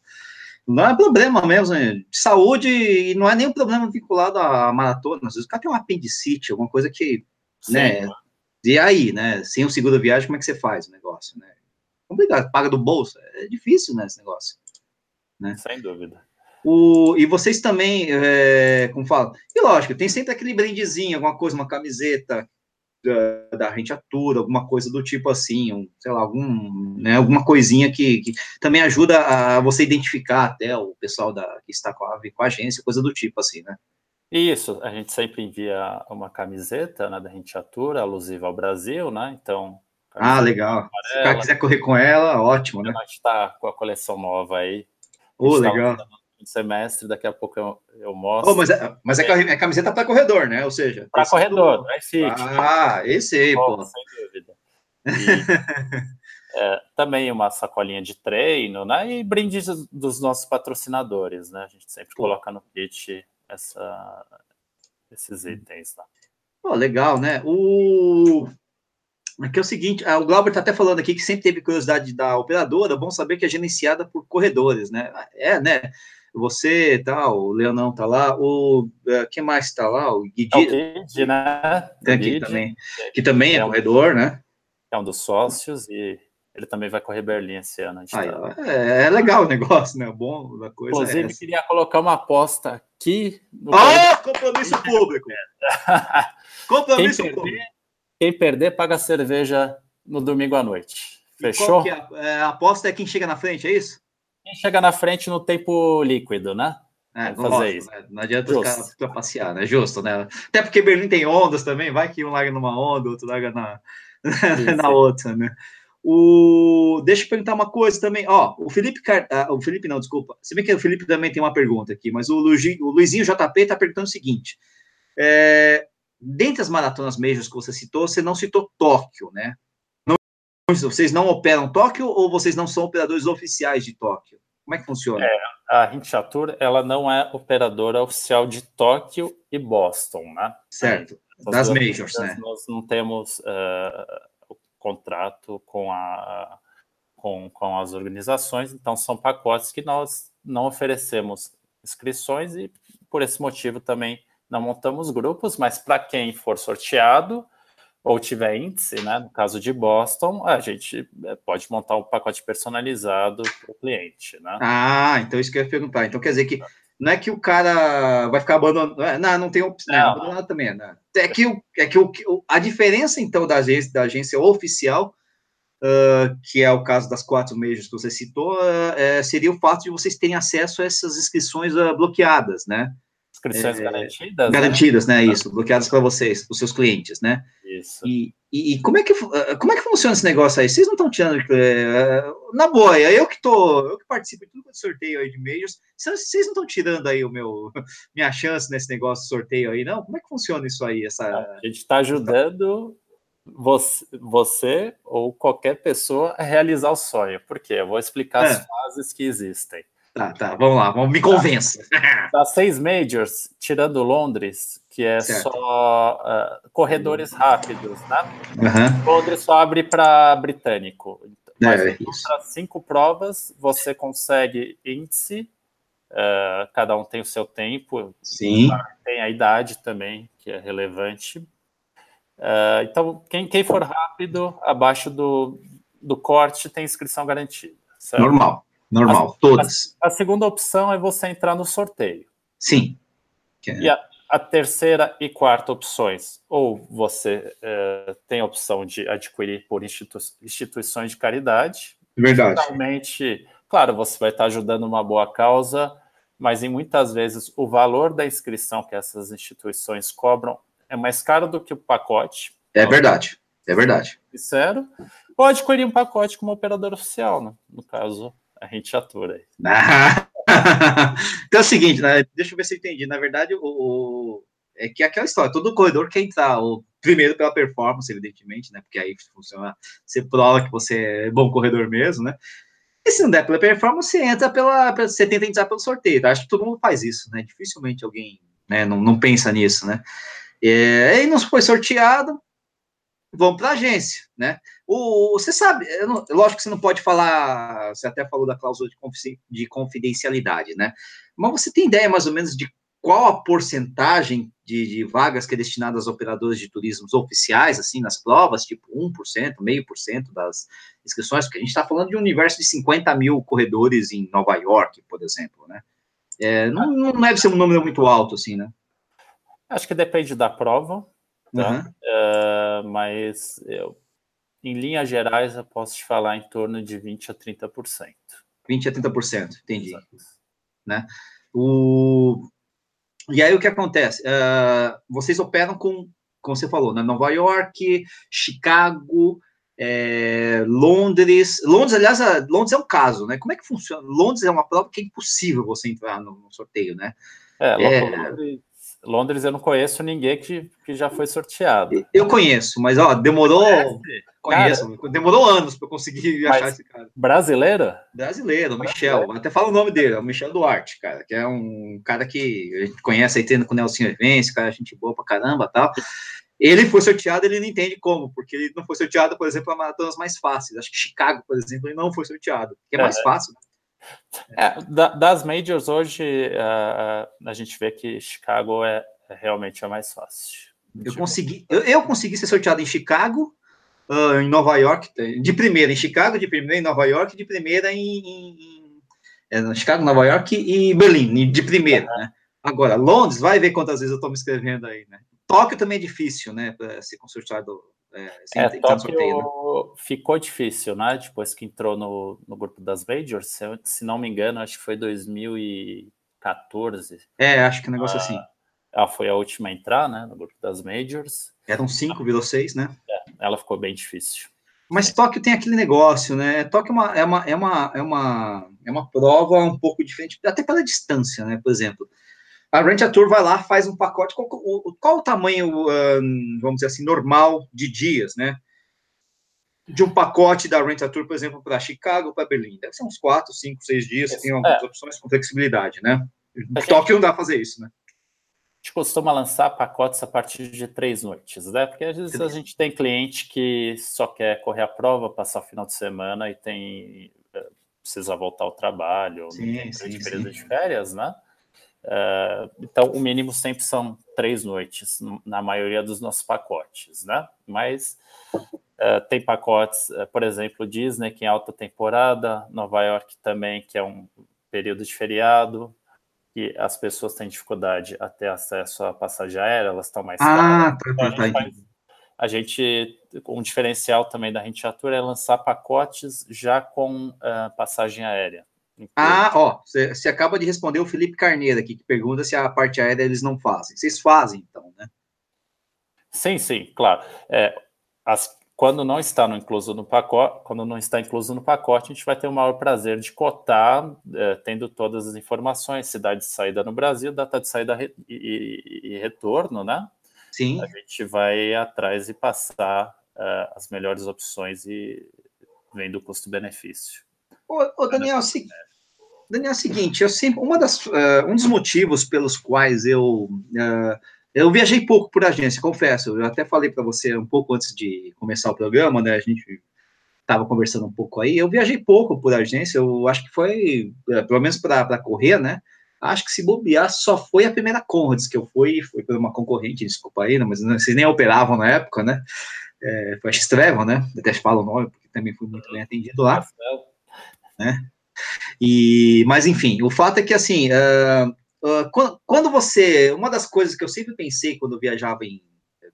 não é problema mesmo, né? de saúde, e não é nenhum problema vinculado à maratona, às vezes o cara tem um apendicite, alguma coisa que, Sim, né, e aí, né, sem o seguro viagem, como é que você faz o negócio, né? Complicado, paga do bolso, é difícil, né, esse negócio. Né? Sem dúvida. O, e vocês também, é, como fala, e lógico, tem sempre aquele brindezinho, alguma coisa, uma camiseta da, da rentiatura, alguma coisa do tipo assim, um, sei lá, algum, né, alguma coisinha que, que, também ajuda a você identificar até o pessoal da, que está com a, com a agência, coisa do tipo assim, né? Isso, a gente sempre envia uma camiseta né, da rentiatura alusiva ao Brasil, né? Então. Ah, legal. Amarela, Se o cara quiser correr com ela, ótimo, né? A gente está com a coleção nova aí. Oh, legal. Tá semestre, daqui a pouco eu, eu mostro. Oh, mas é, mas é, é camiseta para corredor, né? Ou seja, para corredor, é fit. Ah, esse aí, pô. Sem dúvida. E, é, também uma sacolinha de treino, né? E brindes dos nossos patrocinadores, né? A gente sempre pô. coloca no kit essa, esses itens lá. Pô, legal, né? O Aqui é o seguinte, ah, o Glauber está até falando aqui que sempre teve curiosidade da operadora, bom saber que é gerenciada por corredores, né? É, né? Você tá, o Leonão tá lá, o uh, quem mais tá lá? O Guidi, é o Guidi né? Tem aqui Guidi, também, que também é, é corredor, né? É um dos sócios e ele também vai correr Berlim esse ano. tá... é, é, legal o negócio, né? Bom da coisa. É Inclusive, é queria colocar uma aposta aqui. No oh, compromisso público! compromisso quem público. Perder, quem perder, paga cerveja no domingo à noite. Fechou? É? a aposta é quem chega na frente, é isso? Quem chega na frente no tempo líquido, né? É, fazer lógico, isso. Né? Não adianta Justo. os caras passear, né? Justo, né? Até porque Berlim tem ondas também, vai que um larga numa onda, outro larga na, na outra, né? O... Deixa eu perguntar uma coisa também. Ó, o Felipe, Car... ah, o Felipe não, desculpa. Se bem que o Felipe também tem uma pergunta aqui, mas o, Luizinho, o Luizinho JP está perguntando o seguinte: é... dentre as maratonas majors que você citou, você não citou Tóquio, né? Vocês não operam Tóquio ou vocês não são operadores oficiais de Tóquio? Como é que funciona? É, a Hinchatur, ela não é operadora oficial de Tóquio e Boston, né? Certo, das majors, né? Nós não temos uh, o contrato com, a, com, com as organizações, então são pacotes que nós não oferecemos inscrições e por esse motivo também não montamos grupos, mas para quem for sorteado, ou tiver índice, né? No caso de Boston, a gente é, pode montar um pacote personalizado para o cliente, né? Ah, então isso que eu ia perguntar. Então quer dizer que não é que o cara vai ficar abandonado, é, não, não tem opção, não. abandonado também, né? É que, o, é que o, a diferença, então, da agência, da agência oficial, uh, que é o caso das quatro meses que você citou, uh, seria o fato de vocês terem acesso a essas inscrições uh, bloqueadas, né? Inscrições é, garantidas? Garantidas, né? né? Isso, bloqueadas para vocês, para os seus clientes, né? Isso. E, e, como, é que, como é que funciona esse negócio aí? Vocês não estão tirando. É, na boa, eu que tô, eu que participo de tudo que sorteio aí de majors, vocês não estão tirando aí o meu, minha chance nesse negócio de sorteio aí, não? Como é que funciona isso aí? Essa, a gente está ajudando você, você, ou qualquer pessoa realizar o sonho. Por quê? Eu vou explicar é. as fases que existem. Tá, tá, vamos lá, vamos, me convença. Das seis majors, tirando Londres, que é certo. só uh, corredores rápidos, né? Uhum. Londres só abre para britânico. Mas é, para cinco provas, você consegue índice, uh, cada um tem o seu tempo, Sim. tem a idade também, que é relevante. Uh, então, quem, quem for rápido, abaixo do, do corte, tem inscrição garantida. Certo? Normal. Normal, a, todas. A, a, segunda opção é você entrar no sorteio. Sim. É. E a, a, terceira e quarta opções, ou você é, tem a opção de adquirir por institu instituições de caridade. Verdade. Finalmente, claro, você vai estar ajudando uma boa causa, mas em muitas vezes o valor da inscrição que essas instituições cobram é mais caro do que o pacote. É verdade, é verdade. Sincero. Ou adquirir um pacote como operador oficial, né? no caso, a gente atura. então é o seguinte, né? deixa eu ver se eu entendi. Na verdade, o, o, é que aquela história, todo corredor quer entrar, o, primeiro pela performance, evidentemente, né? Porque aí funciona, você prova que você é bom corredor mesmo, né? E se não der pela performance, você entra pela. Você tenta entrar pelo sorteio. Acho que todo mundo faz isso, né? Dificilmente alguém né, não, não pensa nisso, né? É, e não foi sorteado, vamos para a agência, né? O, você sabe, não, lógico que você não pode falar, você até falou da cláusula de, de confidencialidade, né? Mas você tem ideia mais ou menos de qual a porcentagem de, de, vagas que é destinada aos operadores de turismo oficiais, assim, nas provas, tipo 1%, meio por cento das inscrições, porque a gente está falando de um universo de 50 mil corredores em Nova York, por exemplo, né? É, não, não deve ser um número muito alto, assim, né? Acho que depende da prova, tá? Uhum. Uh, mas eu em linhas gerais, eu posso te falar em torno de 20% a 30%. 20% a 30%, entendi. Né? O... E aí o que acontece? Uh, vocês operam com, como você falou, né? Nova York, Chicago, é, Londres. Londres, aliás, Londres é um caso, né? Como é que funciona? Londres é uma prova que é impossível você entrar no, no sorteio, né? É, é... Londres Londres eu não conheço ninguém que, que já foi sorteado. Eu conheço, mas ó, demorou. Conheço, cara, demorou anos para conseguir achar esse cara. Brasileiro? Brasileiro, Michel. Até fala o nome dele, é o Michel Duarte, cara, que é um cara que a gente conhece aí tendo com o Nelson Evence, cara, gente boa pra caramba tal. Ele foi sorteado, ele não entende como, porque ele não foi sorteado, por exemplo, a maratonas mais fáceis. Acho que Chicago, por exemplo, ele não foi sorteado, que é mais é. fácil. É, das majors hoje uh, a gente vê que Chicago é, é realmente a mais fácil. Eu consegui, eu, eu, consegui ser sorteado em Chicago, uh, em Nova York, de primeira em Chicago, de primeira em Nova York, de primeira em, em, em é, Chicago, Nova York e Berlim, de primeira, uhum. né? Agora, Londres, vai ver quantas vezes eu estou me escrevendo aí, né? Tóquio também é difícil, né, para ser consorteado é, é Tóquio sorteio, né? ficou difícil, né? Depois que entrou no, no grupo das Majors, se, se não me engano, acho que foi 2014. É, acho que um negócio ah, assim. Ela foi a última a entrar, né? No grupo das Majors. Eram cinco, virou seis, né? É, ela ficou bem difícil. Mas Tóquio tem aquele negócio, né? Tóquio é uma, é uma, é uma, é uma, é uma prova um pouco diferente, até pela distância, né? Por exemplo, a Rent a Tour vai lá, faz um pacote. Qual, qual o tamanho, um, vamos dizer assim, normal de dias, né? De um pacote da Rent a Tour, por exemplo, para Chicago, para Berlim. Deve ser uns 4, 5, 6 dias. Você tem algumas é. opções com flexibilidade, né? A Tóquio não dá para fazer isso, né? A gente costuma lançar pacotes a partir de três noites, né? Porque às vezes a gente tem cliente que só quer correr a prova, passar o final de semana e tem eh, precisa voltar ao trabalho, sim, sim, de período sim. de férias, né? Uh, então, o mínimo sempre são três noites, na maioria dos nossos pacotes, né? Mas uh, tem pacotes, uh, por exemplo, Disney, que em alta temporada, Nova York também, que é um período de feriado, que as pessoas têm dificuldade a ter acesso à passagem aérea, elas estão mais ah, caras. Tá, então, tá, a, gente gente, um diferencial também da Rente Atura é lançar pacotes já com passagem aérea. Ah, ó, você acaba de responder o Felipe Carneiro aqui, que pergunta se a parte aérea eles não fazem. Vocês fazem, então, né? Sim, sim, claro. É, as, quando não está no incluso no pacote, quando não está incluso no pacote, a gente vai ter o maior prazer de cotar, é, tendo todas as informações, cidade de saída no Brasil, data de saída e, e, e retorno, né? Sim. A gente vai atrás e passar uh, as melhores opções e vendo o custo-benefício. Ô, ô, Daniel, se, Daniel, é o seguinte, eu sempre, uma das, uh, um dos motivos pelos quais eu uh, eu viajei pouco por agência, confesso. Eu até falei para você um pouco antes de começar o programa, né? A gente estava conversando um pouco aí. Eu viajei pouco por agência. Eu acho que foi, uh, pelo menos para correr, né? Acho que se bobear, só foi a primeira Conrads que eu fui, foi por uma concorrente, desculpa aí, né, mas vocês nem operavam na época, né? É, foi a Estrevo, né? Até falo o nome, porque também fui muito bem atendido lá. Né? E, mas enfim, o fato é que assim, uh, uh, quando, quando, você, uma das coisas que eu sempre pensei quando viajava em,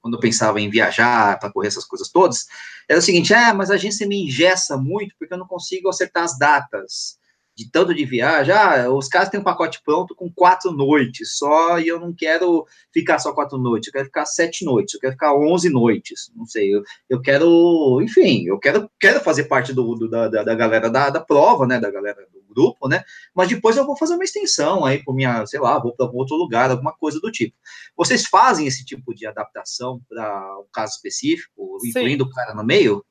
quando eu pensava em viajar para correr essas coisas todas, era o seguinte, ah, mas a agência me ingessa muito porque eu não consigo acertar as datas de tanto de viagem, ah, os caras têm um pacote pronto com quatro noites só, e eu não quero ficar só quatro noites, eu quero ficar sete noites, eu quero ficar onze noites, não sei, eu, eu quero, enfim, eu quero, quero fazer parte do, do da, da, galera da, da prova, né, da galera do grupo, né, mas depois eu vou fazer uma extensão aí por minha, sei lá, vou para outro lugar, alguma coisa do tipo. Vocês fazem esse tipo de adaptação para um caso específico, incluindo Sim. o cara no meio?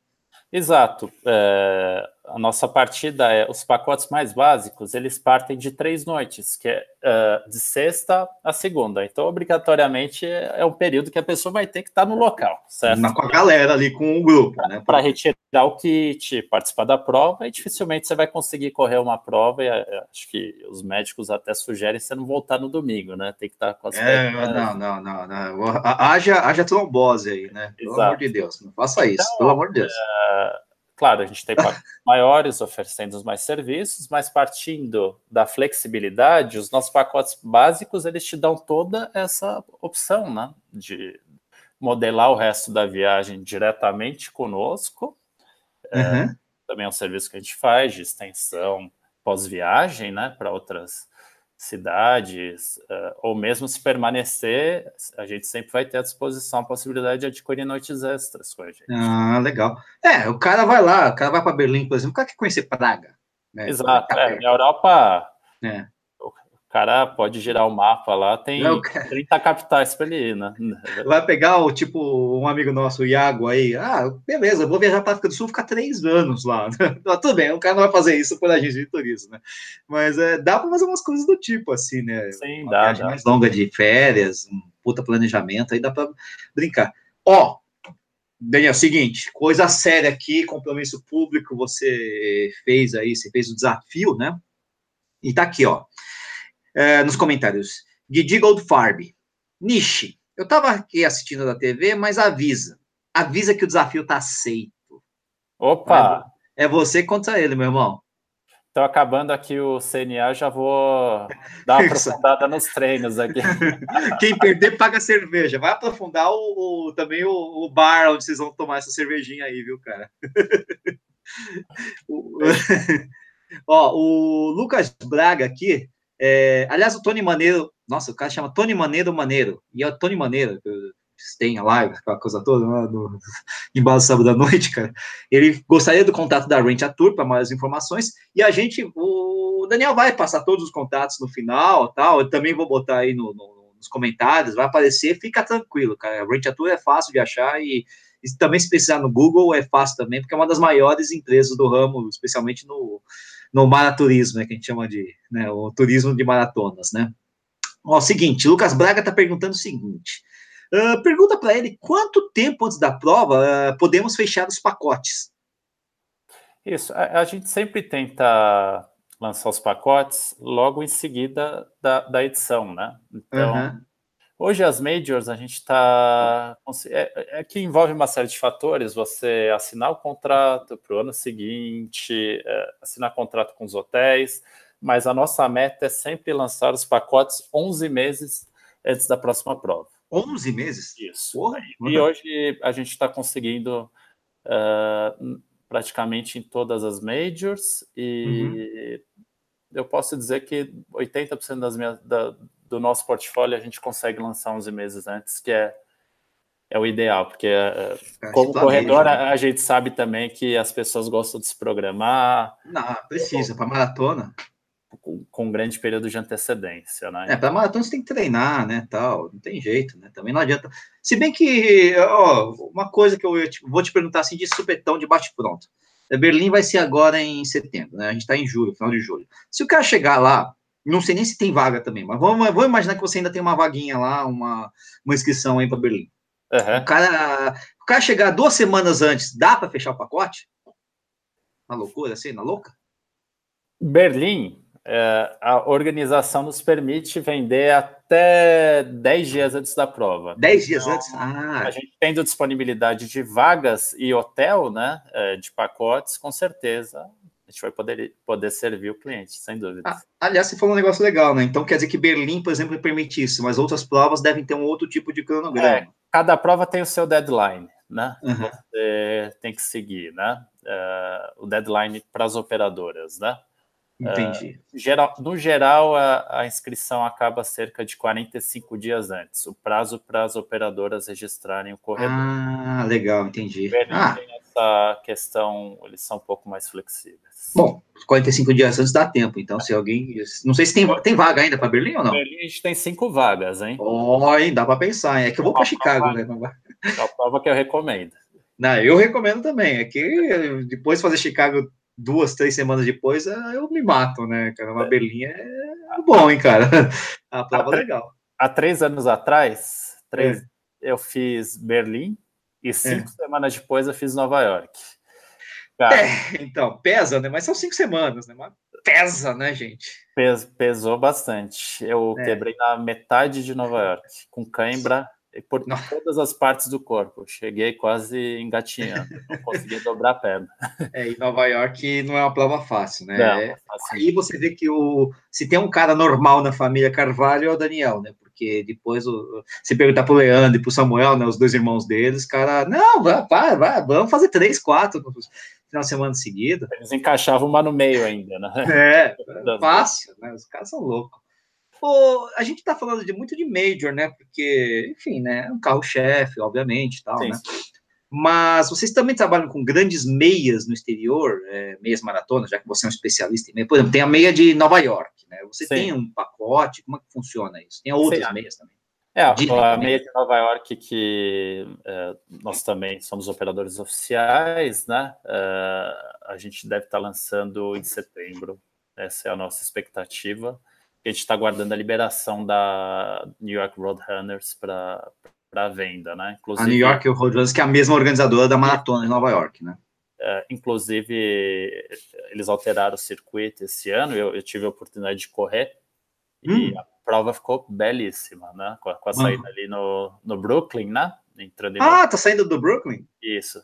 Exato. É, a nossa partida é os pacotes mais básicos, eles partem de três noites, que é uh, de sexta a segunda. Então, obrigatoriamente, é um período que a pessoa vai ter que estar no local, certo? Na, com a galera ali, com o grupo, né? Para retirar o kit, participar da prova, e dificilmente você vai conseguir correr uma prova, e uh, acho que os médicos até sugerem você não voltar no domingo, né? Tem que estar com as É, não, não, não, não. Haja, haja trombose aí, né? Pelo Exato. amor de Deus, não faça isso, então, pelo amor de Deus. Uh, Claro, a gente tem maiores oferecendo mais serviços, mas partindo da flexibilidade, os nossos pacotes básicos eles te dão toda essa opção, né? De modelar o resto da viagem diretamente conosco. É, uhum. É, também é um serviço que a gente faz de extensão pós-viagem, né? Para outras cidades, uh, ou mesmo se permanecer, a gente sempre vai ter à disposição a possibilidade de adquirir noites extras com a gente. Ah, legal. É, o cara vai lá, o cara vai para Berlim, por exemplo, o cara quer conhecer Praga. Né? Exato, é, na Europa, é cara pode girar o mapa lá, tem não, cara... 30 capitais para ele ir, né? Vai pegar o tipo um amigo nosso, o Iago, aí, ah, beleza, vou viajar para África do Sul, ficar três anos lá. Tudo bem, o cara não vai fazer isso por agência de turismo, né? Mas é, dá para fazer umas coisas do tipo, assim, né? Sim, Uma dá. Viagem dá. mais longa de férias, um puta planejamento, aí dá para brincar. Ó, Daniel, seguinte, coisa séria aqui, compromisso público, você fez aí, você fez o desafio, né? E tá aqui, ó é, nos comentários. Didi Goldfarb. Nishi, eu estava aqui assistindo da TV, mas avisa. Avisa que o desafio está aceito. Opa! É, é você contra ele, meu irmão. Estou acabando aqui o CNA, já vou dar uma aprofundada nos treinos aqui. Quem perder, paga cerveja. Vai aprofundar o, o também o, o, bar onde vocês vão tomar essa cervejinha aí, viu, cara? o, ó, o Lucas Braga aqui é, aliás, o Tony Maneiro, nossa, o cara chama Tony Maneiro Maneiro, e é o Tony Maneiro, tem a live, aquela coisa toda, lá no embalo sábado à noite, cara. Ele gostaria do contato da Rent a Tour para mais informações, e a gente, o Daniel vai passar todos os contatos no final, tal, eu também vou botar aí no, no, nos comentários, vai aparecer, fica tranquilo, cara. A Rent a Tour é fácil de achar e, e também se precisar no Google é fácil também, porque é uma das maiores empresas do ramo, especialmente no no maraturismo, né, que a gente chama de né, o turismo de maratonas, né? Ó, seguinte, Lucas Braga está perguntando o seguinte: uh, pergunta para ele quanto tempo antes da prova uh, podemos fechar os pacotes? Isso, a, a, gente sempre tenta lançar os pacotes logo em seguida da, da edição, né? Então, uhum. Hoje as majors a gente está é, é, que envolve uma série de fatores. Você assinar o contrato para o ano seguinte, é, assinar contrato com os hotéis, mas a nossa meta é sempre lançar os pacotes 11 meses antes da próxima prova. 11 meses? Isso. Porra, e hoje a gente está conseguindo uh, praticamente em todas as majors e uhum. eu posso dizer que 80% das minhas da, do nosso portfólio a gente consegue lançar 11 meses antes, que é, é o ideal, porque é, como corredor a, a, gente sabe também que as pessoas gostam de se programar. Não, precisa, para maratona. com, com, um grande período de antecedência, né? É, para maratona você tem que treinar, né, tal, não tem jeito, né, também não adianta. Se bem que, ó, uma coisa que eu vou te perguntar assim de supetão, de bate-pronto. É, Berlim vai ser agora em setembro, né, a gente está em julho, final de julho. Se o cara chegar lá, não sei nem se tem vaga também, mas vamos, vamos imaginar que você ainda tem uma vaguinha lá, uma, uma inscrição aí para Berlim. Uhum. O, cara, o cara chegar duas semanas antes, dá para fechar o pacote? Na loucura, assim, na louca? Berlim, é, a organização nos permite vender até 10 dias antes da prova. 10 dias então, antes? Ah. A gente tendo disponibilidade de vagas e hotel, né, é, de pacotes, com certeza a gente vai poder, poder servir o cliente, sem dúvida. Ah, aliás, você falou um negócio legal, né? Então quer dizer que Berlim, por exemplo, permite isso, mas outras provas devem ter um outro tipo de cronograma. É, cada prova tem o seu deadline, né? Uhum. Você tem que seguir, né? Uh, o deadline para as operadoras, né? Entendi. Uh, geral, no geral, a, a, inscrição acaba cerca de 45 dias antes, o prazo para as operadoras registrarem o corredor. Ah, legal, entendi. Ah. Tem essa questão, eles são um pouco mais flexíveis. Bom, 45 dias antes dá tempo, então se alguém. Não sei se tem, tem vaga ainda para Berlim ou não? Berlim a gente tem cinco vagas, hein? Oi, dá para pensar, é que eu vou para Chicago, prova, né? É a prova que eu recomendo. Não, eu recomendo também. É que depois de fazer Chicago duas, três semanas depois, eh, eu me mato, né, cara? Uma é. Berlinha é bom, hein, cara? A prova há, legal. Há três anos atrás, três, é. eu fiz Berlim e cinco é. semanas depois eu fiz Nova York. Cara, é, então, pesa, né? Mas são cinco semanas, né? Mas pesa, né, gente? Pes, pesou bastante. Eu é. quebrei na metade de Nova York, com cãibra por não. todas as partes do corpo. Cheguei quase engatinhando, não conseguia dobrar a perna. É, em Nova York não é uma prova fácil, né? Não, é, Aí você vê que o, se tem um cara normal na família Carvalho é o Daniel, né? Porque depois o, se perguntar pro Leandro e pro Samuel, né, os dois irmãos deles, cara, não, vai, vai, vai vamos fazer três, quatro no final de semana seguida. Eles encaixavam uma no meio ainda, né? É, fácil, né? Os caras são loucos. Pô, a gente está falando de muito de major, né? Porque, enfim, né? É um carro-chefe, obviamente, tal, Sim. né? Mas vocês também trabalham com grandes meias no exterior, é, meias maratonas, já que você é um especialista em meia. Por exemplo, tem a meia de Nova York, né? Você Sim. tem um pacote, como é que funciona isso? Tem outras Sim. meias também. É, a, meia de Nova York, que é, nós também somos operadores oficiais, né? É, a gente deve estar lançando em setembro. Essa é a nossa expectativa a gente está guardando a liberação da New York Roadrunners para para venda, né? Inclusive, a New York Roadrunners, que é a mesma organizadora da maratona de Nova York, né? É, inclusive, eles alteraram o circuito esse ano, eu, eu tive a oportunidade de correr hum. e a prova ficou belíssima, né? Com a, com a saída uhum. ali no, no Brooklyn, né? Entrando ah, tá saindo do Brooklyn? Isso.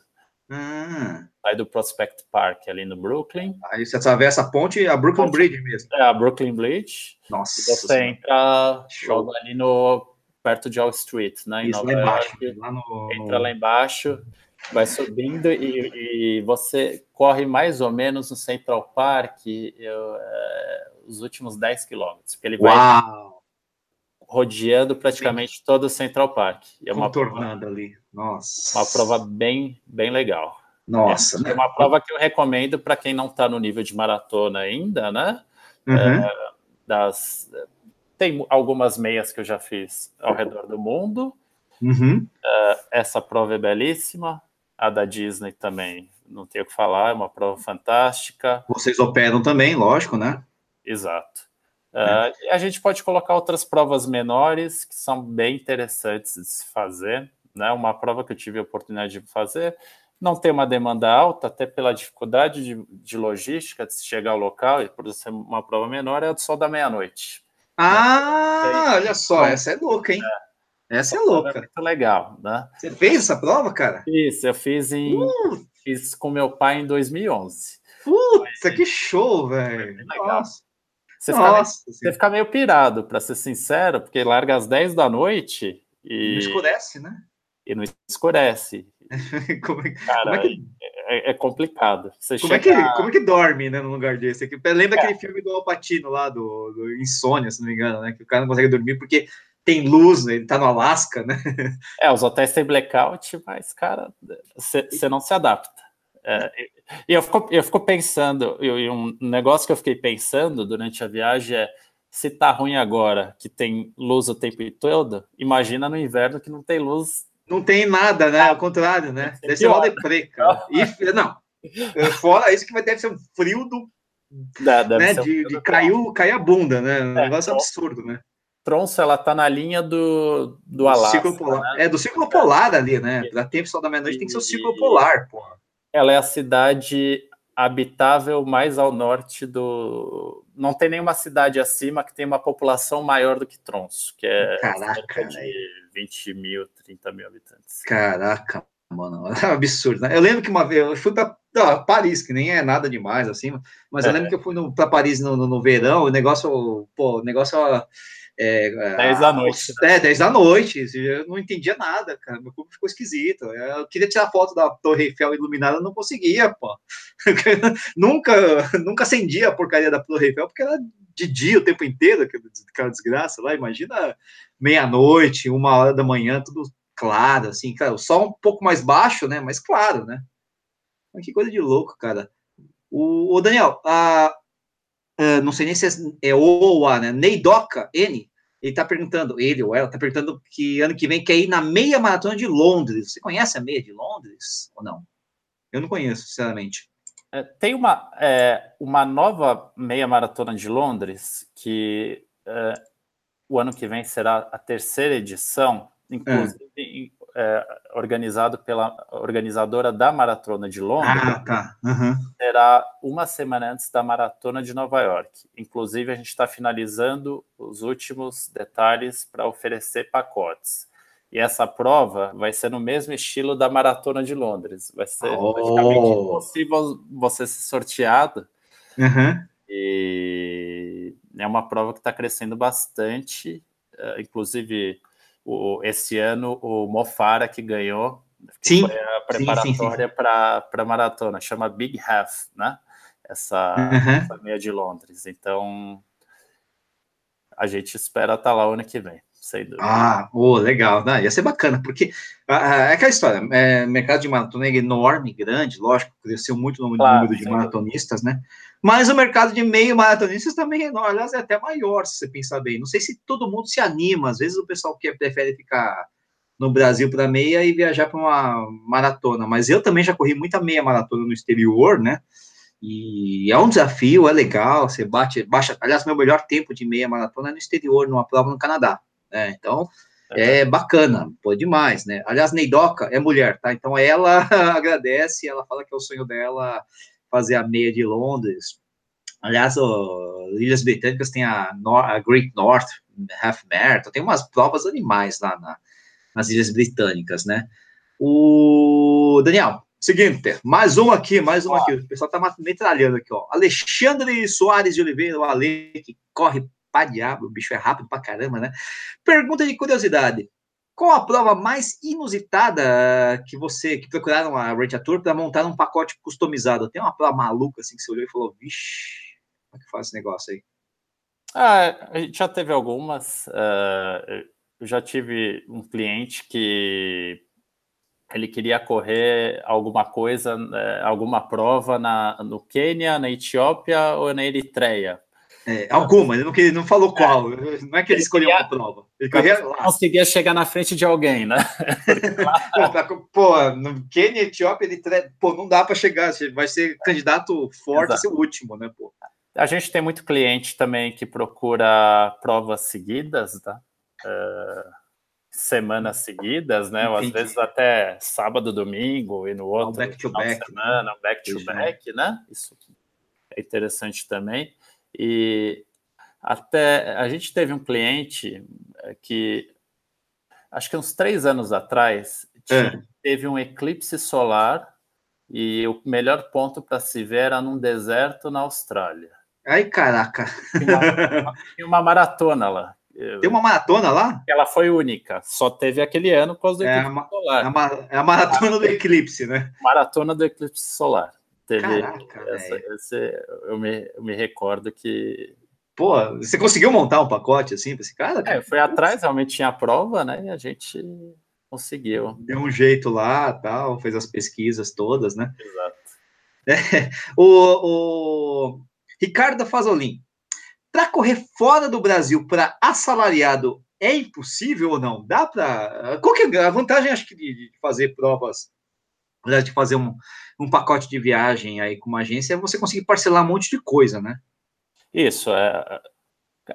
Ah. Sai do Prospect Park ali no Brooklyn. Aí você atravessa a ponte, a Brooklyn ponte, Bridge mesmo. É, a Brooklyn Bridge. Nossa. E você entra joga ali no perto de Wall Street, né? Isso, lá embaixo. Lá no, entra lá embaixo, vai subindo e, e, você corre mais ou menos no Central Park eu, é, os últimos 10 quilômetros. Porque ele vai Uau! rodeando praticamente Sim. todo o Central Park. E é uma Contornando prova, ali. Nossa. Uma prova bem, bem legal. Nossa. É, né? é uma prova que eu recomendo para quem não está no nível de maratona ainda, né? Uhum. É, das, tem algumas meias que eu já fiz ao redor do mundo. Uhum. É, essa prova é belíssima. A da Disney também, não tenho o que falar, é uma prova fantástica. Vocês operam também, lógico, né? Exato. Uh, a gente pode colocar outras provas menores que são bem interessantes de se fazer. Né? Uma prova que eu tive a oportunidade de fazer não tem uma demanda alta, até pela dificuldade de, de logística de chegar ao local, e por ser uma prova menor, é o sol da meia-noite. Ah, olha só, essa é louca, hein? É. Essa é louca. É muito legal, né? Você fez essa prova, cara? Isso, eu fiz em uh. fiz com meu pai em 2011. Puta, que show, velho. Nossa. Você fica, meio, você fica meio pirado, para ser sincero, porque larga às 10 da noite e. Não escurece, né? E não escurece. como, é, Cara, como é, que... é, é, complicado. Você como, chega... é que, como é que dorme, né, num lugar desse? Aqui, lembra é. aquele filme do Alpatino lá, do, do Insônia, se não me engano, né? Que o cara não consegue dormir porque tem luz, né? ele tá no Alasca, né? É, os hotéis têm blackout, mas, cara, você não se adapta. É, e eu fico, eu fico pensando, e um negócio que eu fiquei pensando durante a viagem é se tá ruim agora, que tem luz o tempo todo, imagina no inverno que não tem luz. Não tem nada, né? Ao contrário, né? Deve ser mal deprê, cara. E, não, fora isso que vai ter ser um frio do. Dá, né? de, de caiu, cair a bunda, né? Um é, negócio absurdo, né? Tronça, ela tá na linha do, do Alasca. Polar. Né? É, do ciclo polar ali, né? Pra tempo sol da meia-noite tem que ser o ciclo polar, porra. Ela é a cidade habitável mais ao norte do. Não tem nenhuma cidade acima que tem uma população maior do que Tronço, que é Caraca, de 20 mil, 30 mil habitantes. Caraca, mano, é um absurdo. Né? Eu lembro que uma vez eu fui para Paris, que nem é nada demais assim, mas é. eu lembro que eu fui para Paris no, no, no, verão, o negócio, pô, o negócio é, 10 da noite. Né? É, 10 da noite. Eu não entendia nada, cara. Meu corpo ficou esquisito. Eu queria tirar foto da Torre Eiffel iluminada, não conseguia, pô. nunca, nunca acendia a porcaria da Torre Eiffel, porque era de dia o tempo inteiro, aquela desgraça lá. Imagina meia-noite, uma hora da manhã, tudo claro, assim, cara. O sol um pouco mais baixo, né? Mas claro, né? Mas que coisa de louco, cara. O, o Daniel, a, Uh, não sei nem se é, é O ou A, né? Neidoca, N, ele tá perguntando, ele ou ela, tá perguntando que ano que vem quer ir na meia maratona de Londres. Você conhece a meia de Londres ou não? Eu não conheço, sinceramente. É, tem uma, é, uma nova meia maratona de Londres que é, o ano que vem será a terceira edição, inclusive é, organizado pela organizadora da Maratona de Londres, ah, tá. uhum. será uma semana antes da Maratona de Nova York. Inclusive, a gente está finalizando os últimos detalhes para oferecer pacotes. E essa prova vai ser no mesmo estilo da Maratona de Londres. Vai ser oh. praticamente impossível você ser sorteado. Uhum. E é uma prova que está crescendo bastante. Uh, inclusive, o, esse ano o Mofara que ganhou sim, foi a preparatória para a maratona, chama Big Half, né? Essa, uhum. essa meia de Londres. Então a gente espera estar tá lá ano que vem. Sem dúvida. Ah, oh, legal. Não, ia ser bacana, porque é aquela história, é, mercado de maratona é enorme, grande, lógico, cresceu muito o claro, número de maratonistas, né? Mas o mercado de meio maratonistas também é, aliás, é até maior, se você pensar bem. Não sei se todo mundo se anima, às vezes o pessoal que prefere ficar no Brasil para meia e viajar para uma maratona, mas eu também já corri muita meia maratona no exterior, né? E é um desafio, é legal, você bate, baixa, aliás, meu melhor tempo de meia maratona é no exterior, numa prova no Canadá, né? Então, é, é bacana, pô, demais, né? Aliás, Neidoca é mulher, tá? Então ela agradece, ela fala que é o sonho dela fazer a meia de Londres. Aliás, o Ilhas Britânicas tem a, Nor a Great North Half Marathon, tem umas provas animais lá na, nas Ilhas Britânicas, né? O Daniel, seguinte, mais um aqui, mais um aqui. O pessoal tá metralhando aqui, ó. Alexandre Soares de Oliveira, o Ale, que corre pra diabo, o bicho é rápido pra caramba, né? Pergunta de curiosidade. Qual a prova mais inusitada que você, que procuraram a Ranger Tour para montar um pacote customizado? Tem uma prova maluca assim que você olhou e falou, vixe, como é que faz esse negócio aí? Ah, a gente já teve algumas. Uh, eu já tive um cliente que ele queria correr alguma coisa, uh, alguma prova na, no Quênia, na Etiópia ou na Eritreia. É, alguma, ele não, ele não falou qual. Não é que ele, escolheu uma prova. Ele lá. Conseguia chegar na frente de alguém, né? pô, no Quênia, Etiópia, ele pô, não dá para chegar. Vai ser candidato forte, Exato. ser o último, né? Pô. A gente tem muito cliente também que procura provas seguidas, tá? Uh, semanas seguidas, né? Ou às vezes até sábado, domingo e no outro. back to back. Semana, né? back to back, né? Isso é interessante também. E até a gente teve um cliente eh, que acho que uns três anos atrás é. teve um eclipse solar e o melhor ponto para se ver era num deserto na Austrália. Ai, caraca! Tinha uma, uma maratona lá. Tem uma maratona lá? Ela foi única, só teve aquele ano por causa do é eclipse a, solar. É a, é a maratona do eclipse, né? Maratona do eclipse solar. Teve Caraca, essa, esse, eu, me, eu me recordo que. Pô, você conseguiu montar um pacote assim para esse cara? É, foi atrás, realmente tinha a prova, né? E a gente conseguiu. Deu um jeito lá, tal, fez as pesquisas todas, né? Exato. É, o, o Ricardo Fazolin. Para correr fora do Brasil para assalariado é impossível ou não? Dá para. Qual que é a vantagem, acho que, de fazer provas, de fazer um, um pacote de viagem aí com uma agência é você conseguir parcelar um monte de coisa, né? Isso, é.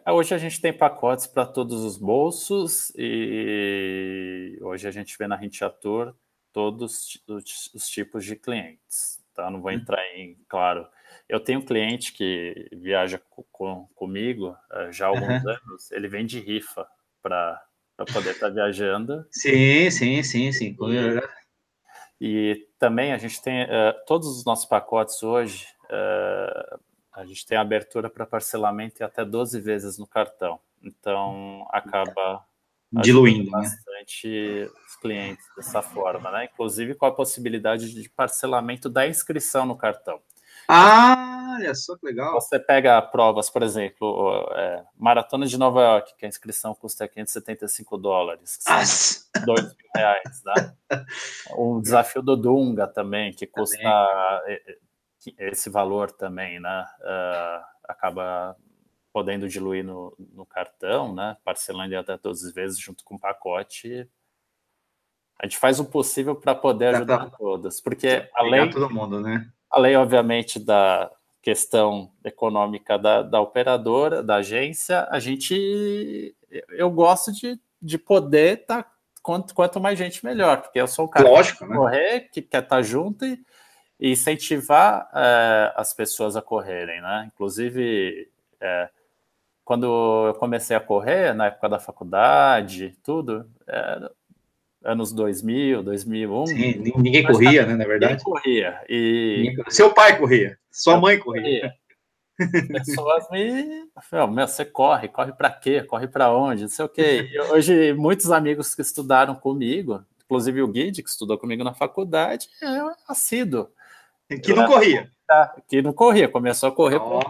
Hoje a gente tem pacotes para todos os bolsos e hoje a gente vê na Tour todos os, os tipos de clientes. Tá? Não vou uhum. entrar em, claro. Eu tenho um cliente que viaja com, comigo uh, já há alguns uhum. anos, ele vende rifa para poder estar tá viajando. Sim, sim, sim, sim. E, e também a gente tem uh, todos os nossos pacotes hoje, uh, a gente tem abertura para parcelamento e até 12 vezes no cartão. Então acaba diluindo né? bastante né? os clientes dessa forma, né? Inclusive com a possibilidade de parcelamento da inscrição no cartão. Ah, olha só que legal. Você pega provas, por exemplo, é, Maratona de Nova York, que a inscrição custa 575 dólares, que são 2 mil reais, né? O desafio do Dunga também, que custa também. esse valor também, né? Uh, acaba podendo diluir no, no, cartão, né? Parcelando até 12 vezes junto com o pacote. A gente faz o possível para poder ajudar pra, todas, porque além todo mundo, né? Além, obviamente, da questão econômica da, da operadora, da agência, a gente. Eu gosto de, de poder estar. Tá, quanto, quanto mais gente, melhor, porque eu sou um cara Lógico, que quer né? correr, que quer estar tá junto e, e incentivar é, as pessoas a correrem, né? Inclusive, é, quando eu comecei a correr, na época da faculdade, tudo, é, anos 2000, 2001. Sim, ninguém corria, né, na verdade. Ninguém corria. E... Seu pai corria, sua mãe corria. Pessoas me. Meu, você corre, corre para quê? Corre para onde? Não sei o quê. E hoje, muitos amigos que estudaram comigo, inclusive o Guide, que estudou comigo na faculdade, é assíduo. Que não corria. Que não corria, começou a correr. Oh.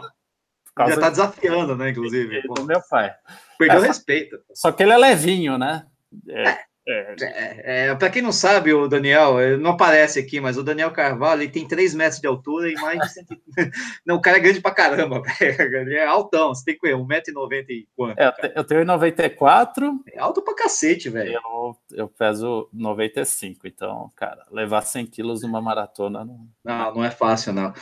Já está desafiando, né, inclusive. Do meu pai. Perdeu é, respeito. Só que ele é levinho, né? É. É, é, é para quem não sabe, o Daniel, não aparece aqui, mas o Daniel Carvalho ele tem 3 metros de altura e mais de 100... Não, o cara é grande pra caramba, ele é altão, você tem que 1,90m e quanto? É, eu tenho 94. É alto pra cacete, velho. Eu, eu peso 95, então, cara, levar 100 quilos numa maratona não. Não, não é fácil, não.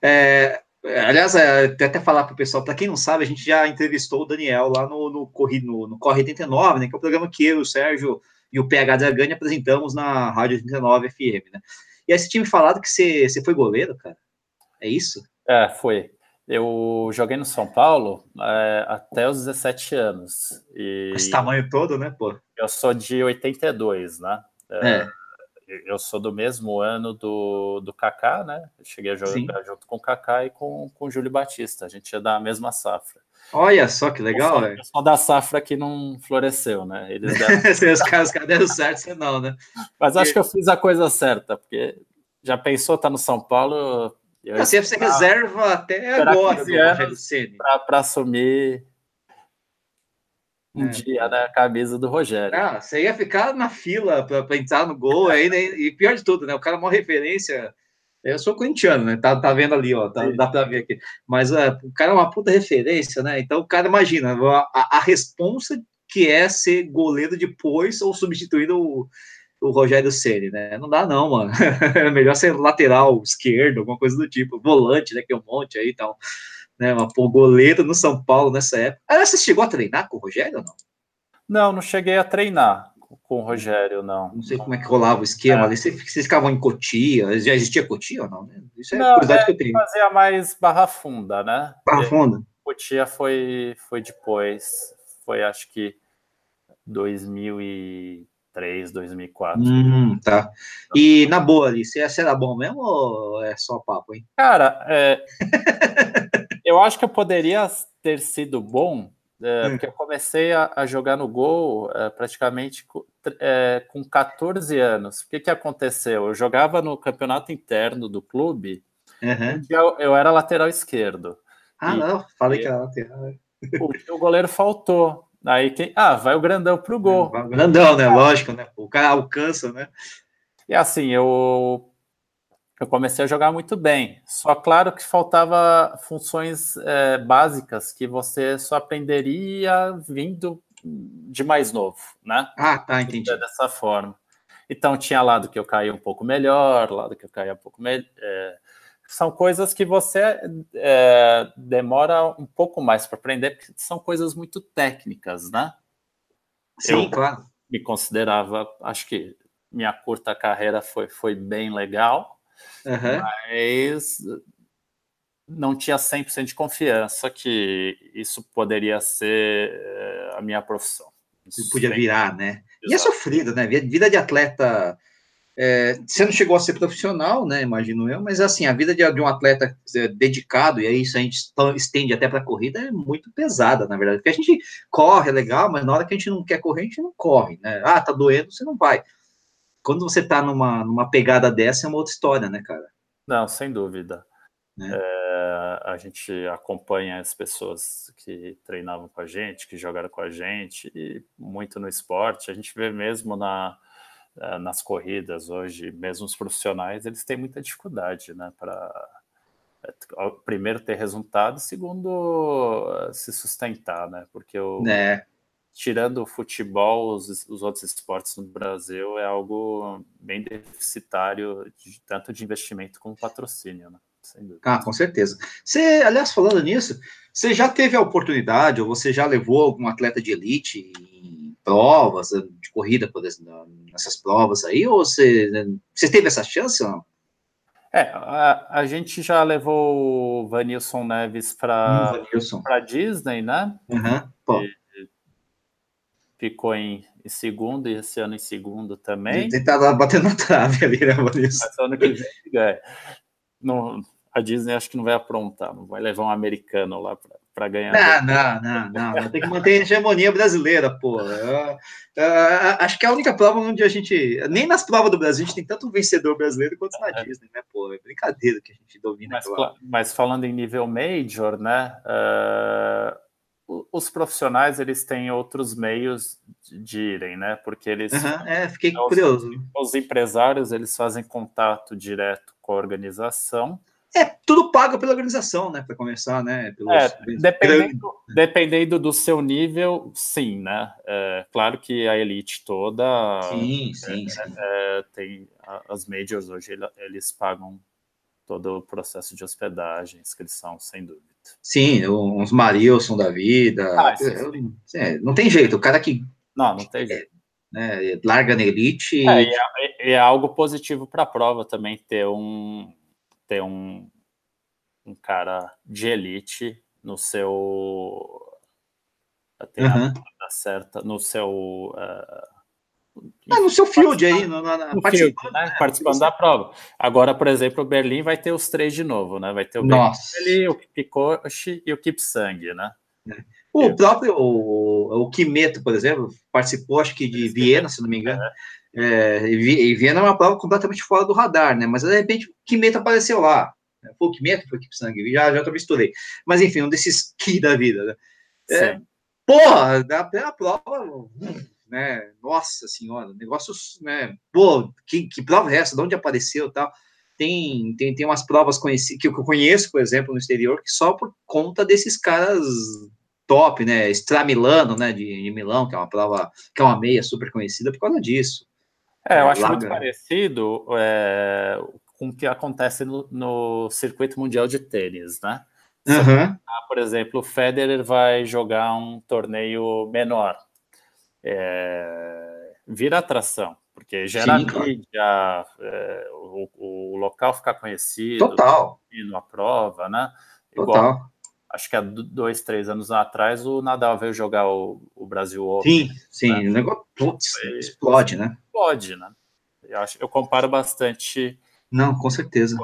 É, Aliás, é, até falar para o pessoal, para quem não sabe, a gente já entrevistou o Daniel lá no, no, Corre, no, no Corre 89, né, que é o programa que eu, o Sérgio e o PH Dragani apresentamos na Rádio 39 FM, né? E aí você tinha me falado que você, você foi goleiro, cara? É isso? É, foi. Eu joguei no São Paulo é, até os 17 anos. E Esse tamanho todo, né, pô? Eu sou de 82, né? É. é. Eu sou do mesmo ano do, do Kaká, né? Eu cheguei a jogar Sim. junto com o Kaká e com, com o Júlio Batista. A gente é da mesma safra. Olha só que legal, velho. Só, da safra que não floresceu, né? Eles deram... os caras deram certo, você não, né? Mas acho que eu fiz a coisa certa, porque já pensou, tá no São Paulo. Eu você, você reserva até agora para assumir um é. dia né, a camisa do Rogério. Ah, você ia ficar na fila para entrar no gol aí, né? E pior de tudo, né? O cara é uma referência eu sou corintiano, né? Tá, tá vendo ali, ó. Tá, dá para ver aqui. Mas uh, o cara é uma puta referência, né? Então o cara imagina a, a responsa que é ser goleiro depois ou substituir o, o Rogério Ceni, né? Não dá não, mano. É melhor ser lateral esquerdo, alguma coisa do tipo, volante, né? Que é um monte aí, então, né? Uma pô, goleiro no São Paulo nessa época. Ah, você chegou a treinar com o Rogério ou não? Não, não cheguei a treinar com o Rogério, não. Não sei como é que rolava o esquema é. ali. Vocês, vocês ficavam em Cotia? Já existia Cotia ou não? Né? Isso é não, curiosidade é, que eu tenho. fazia mais Barra Funda, né? Barra Funda? Cotia foi, foi depois. Foi, acho que, 2003, 2004. Hum, tá. E, na boa ali, você era bom mesmo ou é só papo, hein? Cara, é... eu acho que eu poderia ter sido bom é, hum. Porque eu comecei a, a jogar no gol é, praticamente é, com 14 anos. O que, que aconteceu? Eu jogava no campeonato interno do clube, uhum. eu, eu, era lateral esquerdo. Ah, e, não, falei que era lateral. O, o goleiro faltou. Aí quem. Ah, vai o grandão pro gol. O grandão, né? Lógico, né? O cara alcança, né? E assim, eu Eu comecei a jogar muito bem. Só claro que faltava funções é, básicas que você só aprenderia vindo de mais novo, né? Ah, tá, entendi. Dessa forma. Então tinha lado que eu caía um pouco melhor, lado que eu caía um pouco melhor. É, são coisas que você é, demora um pouco mais para aprender, porque são coisas muito técnicas, né? Sim, eu claro. Me considerava, acho que minha curta carreira foi, foi bem legal, uhum. mas não tinha 100% de confiança que isso poderia ser eh, a minha profissão. Isso podia virar, né? Exato. E é sofrido, né? Vida de atleta. É, você não chegou a ser profissional, né? Imagino eu, mas assim, a vida de, de um atleta é, dedicado, e aí isso a gente estende até para a corrida, é muito pesada, na verdade. Porque a gente corre, é legal, mas na hora que a gente não quer correr, a gente não corre, né? Ah, tá doendo, você não vai quando você está numa, numa pegada dessa, é uma outra história, né, cara? Não, sem dúvida. Né? É, a gente acompanha as pessoas que treinavam com a gente, que jogaram com a gente, e muito no esporte. A gente vê mesmo na, é, nas corridas hoje, mesmo os profissionais, eles têm muita dificuldade, né, para é, primeiro ter resultado, segundo se sustentar, né, porque o, é tirando o futebol, os, os, outros esportes no Brasil é algo bem deficitário, de, tanto de investimento como patrocínio, né? Ah, com certeza. Você, aliás, falando nisso, você já teve a oportunidade, ou você já levou algum atleta de elite em provas, de corrida, por exemplo, nessas provas aí, ou você, você teve essa chance ou não? É, a, a gente já levou o Vanilson Neves para hum, Disney, né? Uhum, e, ficou em, segundo e esse ano em segundo também. Ele tá batendo na trave ali, né, Maurício? Mas ano que vem, é, não, a Disney acho que não vai aprontar, não vai levar um americano lá para ganhar. Não, não, não, não, tem que manter a hegemonia brasileira, pô. acho que é a única prova onde a gente, nem nas provas do Brasil, a gente tem tanto vencedor brasileiro quanto na é. Disney, né, pô? É brincadeira que a gente domina. Mas, mas falando em nível major, né? Uh, os profissionais eles têm outros meios de irem, né? Porque eles uhum, é, fiquei os, curioso. Os empresários eles fazem contato direto com a organização. É tudo pago pela organização, né? Para começar, né? Pelos, é, dependendo, dependendo do seu nível, sim, né? É, claro que a elite toda sim, sim, é, sim. É, tem as majors hoje eles pagam todo o processo de hospedagem, inscrição, sem dúvida. Sim, uns Marilson da vida. Ah, é, não tem jeito, o cara que. Não, não tem jeito. Né, larga na elite. É, e é, é algo positivo para a prova também ter um ter um, um cara de elite no seu uhum. certa no seu uh, ah, no seu field aí, na, no participando, field, né? né? participando da prova. Agora, por exemplo, o Berlim vai ter os três de novo, né? Vai ter o Berlim, o Kipikoshi e o Kipsang, né? É. O Eu... próprio o, o Kimeto, por exemplo, participou, acho que de Viena, se não me engano. É. É, e Viena é uma prova completamente fora do radar, né? Mas de repente o Kimeto apareceu lá. Foi o Kimeto, foi o Kipsang, já, já misturei. Mas enfim, um desses Ki da vida, né? É, porra, primeira prova né? Nossa senhora, negócios, né? Pô, que, que prova é essa? De onde apareceu tal? Tem, tem, tem umas provas conheci, que eu conheço, por exemplo, no exterior, que só por conta desses caras top, né? Extra Milano, né? De, de Milão, que é uma prova, que é uma meia super conhecida por causa disso. É, eu acho Laga. muito parecido é, com o que acontece no, no, circuito mundial de tênis, né? Uhum. Por exemplo, o Federer vai jogar um torneio menor, é, vira atração, porque gera Sim, mídia, é, o, o, local ficar conhecido, Total. na prova, né? Igual, Total. Acho que há dois, três anos atrás o Nadal veio jogar o, o Brasil Open. Sim, sim, né? o negócio putz, explode, né? Explode, né? Eu, acho, eu comparo bastante. Não, com certeza.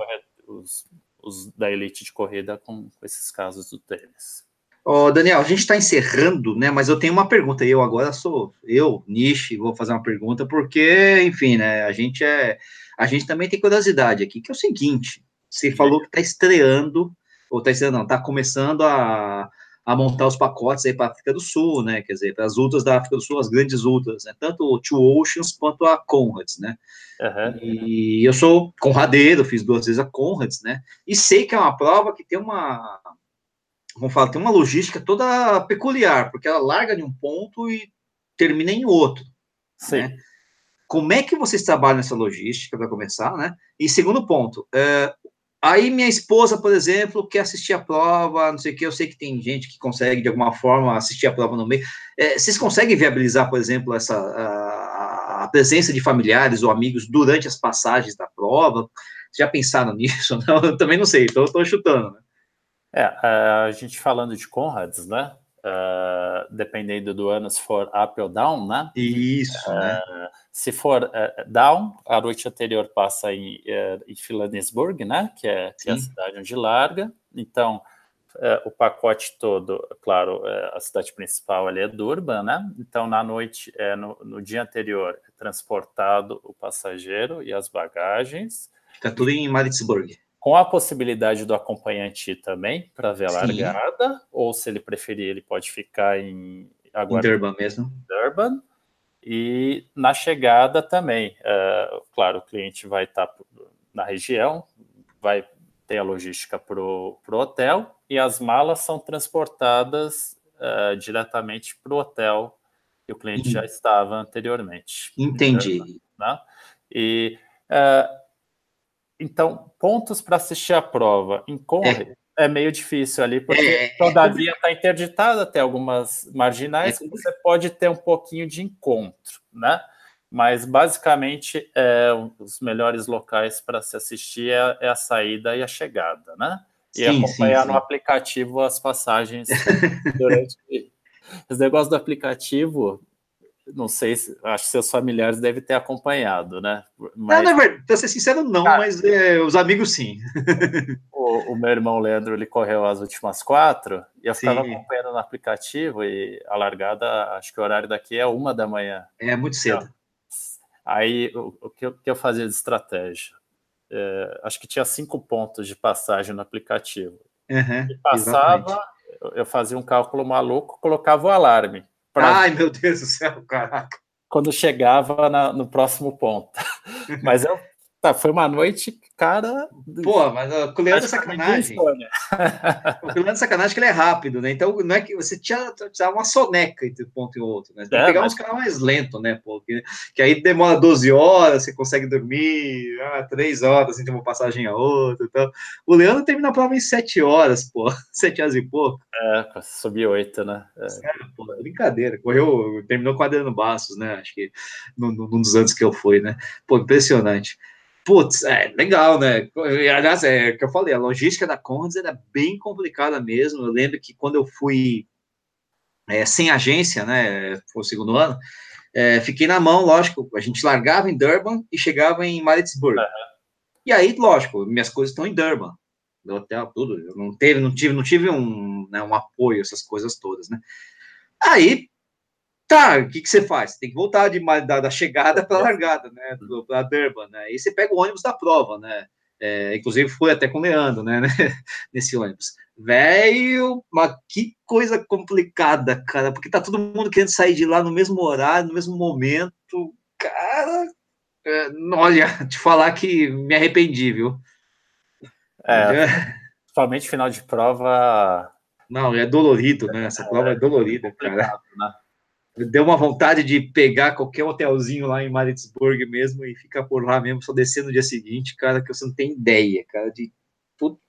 Os, os da elite de corrida com, com esses casos do tênis. Ó, Daniel, a gente está encerrando, né? Mas eu tenho uma pergunta. Eu agora sou eu, Nishi, vou fazer uma pergunta porque, enfim, né? A gente é, a gente também tem curiosidade aqui, que é o seguinte: você falou que está estreando ou está estreando, não? Está começando a, a montar os pacotes aí para a África do Sul, né? Quer dizer, para as ultras da África do Sul, as grandes ultras, né? Tanto o Two Oceans quanto a Conrads, né? Uhum. E eu sou conradeiro, fiz duas vezes a Conrads, né? E sei que é uma prova que tem uma, vamos falar, tem uma logística toda peculiar, porque ela larga de um ponto e termina em outro. Sim. Né? Como é que vocês trabalham nessa logística, para começar, né? E segundo ponto, é, Aí minha esposa, por exemplo, quer assistir a prova, não sei o que, eu sei que tem gente que consegue, de alguma forma, assistir a prova no meio. É, vocês conseguem viabilizar, por exemplo, essa, a, a, presença de familiares ou amigos durante as passagens da prova? Já pensaram nisso? Não, eu também não sei, estou chutando. Né? É, a gente falando de Conrads, né? Uh, dependendo do ano, se for up ou down, né? Isso, uh, né? Se for uh, down, a noite anterior passa em, em Philadelphia, né? Que é, que é, a cidade onde larga. Então, o pacote todo, claro, a cidade principal ali é Durban, né? Então, na noite, no, no dia anterior, é transportado o passageiro e as bagagens. Fica tudo em Maritzburg com a possibilidade do acompanhante ir também para ver a largada, Sim. ou se ele preferir, ele pode ficar em, agora, em Durban mesmo. Durban. E na chegada também, uh, claro, o cliente vai estar tá na região, vai ter a logística para o hotel e as malas são transportadas uh, diretamente para o hotel que o cliente já estava anteriormente. Entendi. Né? E uh, então, pontos para assistir a prova em Conrads é. é. meio difícil ali, porque é, todavia está interditada até algumas marginais que você pode ter um pouquinho de encontro, né? Mas basicamente é, os melhores locais para se assistir é, é, a saída e a chegada, né? E sim, acompanhar sim, sim. no aplicativo as passagens durante. Os negócios do aplicativo, não sei se acho que seus familiares devem ter acompanhado, né? Mas... Não, verdade, pra ser sincero, não, Cara, mas é, os amigos sim. o, o, meu irmão Leandro ele correu as últimas quatro e eu ficava sim. acompanhando no aplicativo e a largada, acho que o horário daqui é uma da manhã. É muito cedo. Então, aí o, o, que eu, que eu fazia de estratégia? É, acho que tinha cinco pontos de passagem no aplicativo. Uhum, e passava, eu fazia um cálculo maluco, colocava o alarme. Ai, meu Deus do céu, caraca. Quando chegava na, no próximo ponto. Mas eu, tá, foi uma noite, cara. Pô, mas o Leandro é sacanagem. o Leandro é sacanagem que ele é rápido, né? Então não é que você tinha, tinha uma soneca entre um ponto e outro, né? Você tem é, pegar mas... uns caras mais lentos, né? Pô, que, que, aí demora 12 horas, você consegue dormir, ah, 3 horas entre uma passagem a outra. Então. O Leandro termina a prova em 7 horas, pô. 7 horas e pouco. É, subiu oito, né? É. É, pô, brincadeira. Correu, terminou com Adriano Bastos, né? Acho que num, num dos anos que eu fui, né? Pô, impressionante. Putz, é legal, né? Aliás, é o que eu falei, a logística da Conrads era bem complicada mesmo. Eu lembro que quando eu fui é, sem agência, né? Foi o segundo ano, é, fiquei na mão, lógico. A gente largava em Durban e chegava em Maritzburg. Uhum. E aí, lógico, minhas coisas estão em Durban do hotel, tudo. Eu não teve, não tive, não tive um, né, um apoio, essas coisas todas, né? Aí, tá, o que, que você faz? Tem que voltar de, da, da chegada para a largada, né? Para Durban, né? Aí você pega o ônibus da prova, né? É, inclusive foi até com o Leandro, né? Nesse ônibus. Velho, mas que coisa complicada, cara, porque tá todo mundo querendo sair de lá no mesmo horário, no mesmo momento. Cara, é, olha, te falar que me arrependi, viu? É, somente final de prova. Não, é dolorido, né? Essa prova é, é dolorida, cara. Né? Deu uma vontade de pegar qualquer hotelzinho lá em Maritzburg mesmo e ficar por lá mesmo, só descer no dia seguinte, cara, que você não tem ideia, cara, de puta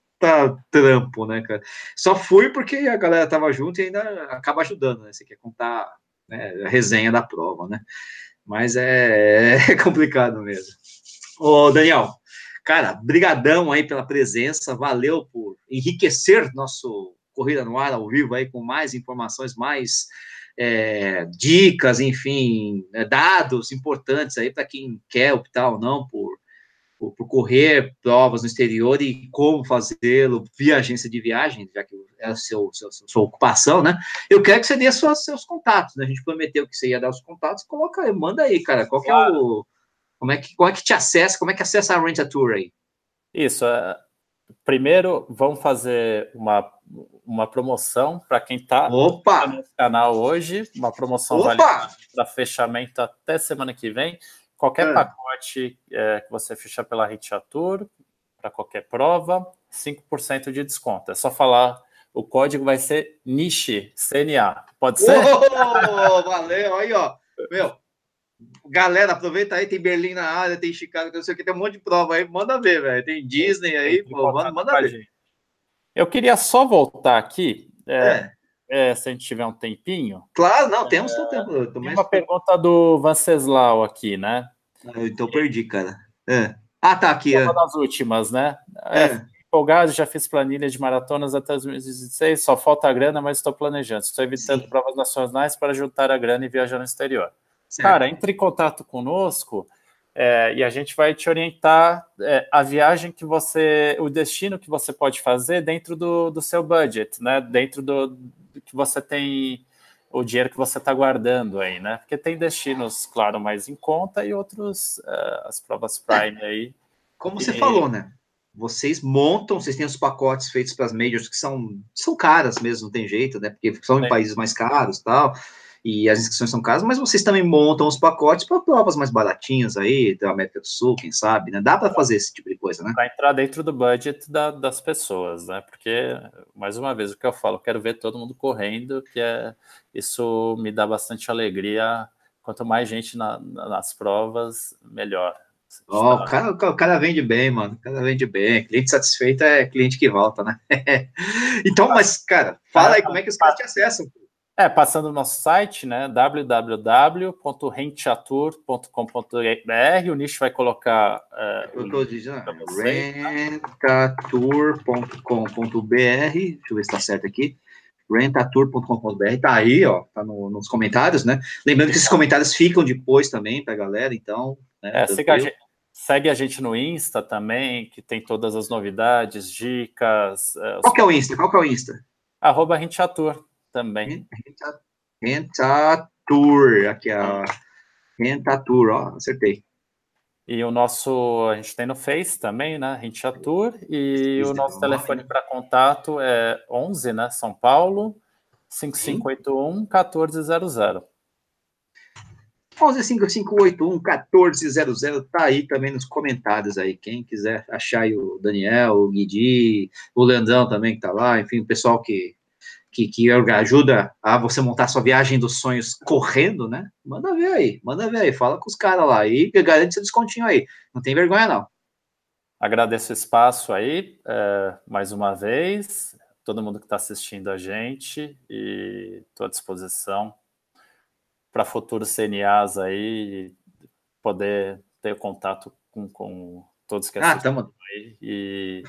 trampo, né, cara? Só fui porque a galera tava junto e ainda acaba ajudando, né? Você quer contar né, a resenha da prova, né? Mas é, é complicado mesmo. Ô, Daniel, Cara, brigadão aí pela presença, valeu por enriquecer nosso Corrida no Ar ao vivo aí com mais informações, mais é, dicas, enfim, é, dados importantes aí para quem quer optar ou não por, por, por, correr provas no exterior e como fazê-lo via agência de viagem, já que é a seu, seu, sua ocupação, né? Eu quero que você dê suas, seus contatos, né? A gente prometeu que você ia dar os contatos, coloca aí, manda aí, cara, qual que é o como é que, como é que te acessa, como é que acessa a Rent a Tour aí? Isso, uh, primeiro, vamos fazer uma, uma promoção para quem está no canal hoje, uma promoção para fechamento até semana que vem. Qualquer é. pacote é, que você fechar pela Richatur, para qualquer prova, 5% de desconto. É só falar, o código vai ser NISHE, CNA. Pode ser? Oh, valeu, aí ó. Meu, galera, aproveita aí, tem Berlim na área, tem Chicago, não sei o que, tem um monte de prova aí, manda ver, velho. Tem Disney aí, pô, manda, manda ver. Gente. Eu queria só voltar aqui, é, é. É, se a gente tiver um tempinho. Claro, não, temos é, tempo. Tem uma pergunta do Vanceslau aqui, né? Ah, então perdi, cara. É. Ah, tá aqui. Uma é. das últimas, né? É. Empolgado, já fiz planilha de maratonas até 2016, só falta a grana, mas estou planejando. Estou evitando Sim. provas nacionais para juntar a grana e viajar no exterior. Certo. Cara, entre em contato conosco é, e a gente vai te orientar é, a viagem que você, o destino que você pode fazer dentro do, do seu budget, né? Dentro do, do que você tem, o dinheiro que você está guardando aí, né? Porque tem destinos, claro, mais em conta e outros, é, as provas Prime é. aí. Como você falou, né? Vocês montam, vocês têm os pacotes feitos para as majors que são, são caras mesmo, não tem jeito, né? Porque são em países mais caros tal e as inscrições são caras, mas vocês também montam os pacotes para provas mais baratinhas aí, da América do Sul, quem sabe, né? Dá para fazer esse tipo de coisa, né? Para entrar dentro do budget da, das pessoas, né? Porque, mais uma vez, o que eu falo, quero ver todo mundo correndo, que é isso me dá bastante alegria. Quanto mais gente na, nas provas, melhor. Oh, o, cara, o cara vende bem, mano. O cara vende bem. Cliente satisfeito é cliente que volta, né? então, mas, cara, fala aí como é que os caras te acessam. É, passando no nosso site, né, www.rentatur.com.br, o Nicho vai colocar... Uh, eu estou dizendo, rentatur.com.br, deixa eu ver se está certo aqui, rentatur.com.br, tá aí, ó, tá no, nos comentários, né, lembrando que esses comentários ficam depois também para a galera, então... Né, é, siga a gente, segue a gente no Insta também, que tem todas as novidades, dicas... Uh, Qual que é o Insta? Qual que é o Insta? Arroba Rentatur também. Rentatur, aqui a Rentatur, ó, acertei. E o nosso, a gente tem no Face também, né? Rentatur, e Isso o nosso telefone para contato é 11, né? São Paulo, 5581 1400. 115581-1400, tá aí também nos comentários aí, quem quiser achar aí o Daniel, o Guidi, o Leandrão também que tá lá, enfim, o pessoal que que, que ajuda a você montar sua viagem dos sonhos correndo, né? Manda ver aí, manda ver aí, fala com os caras lá e garante seu descontinho aí. Não tem vergonha, não. Agradeço o espaço aí, é, mais uma vez, todo mundo que está assistindo a gente e estou à disposição para futuros CNAs aí poder ter contato com, com todos que ah, assistem ah, aí e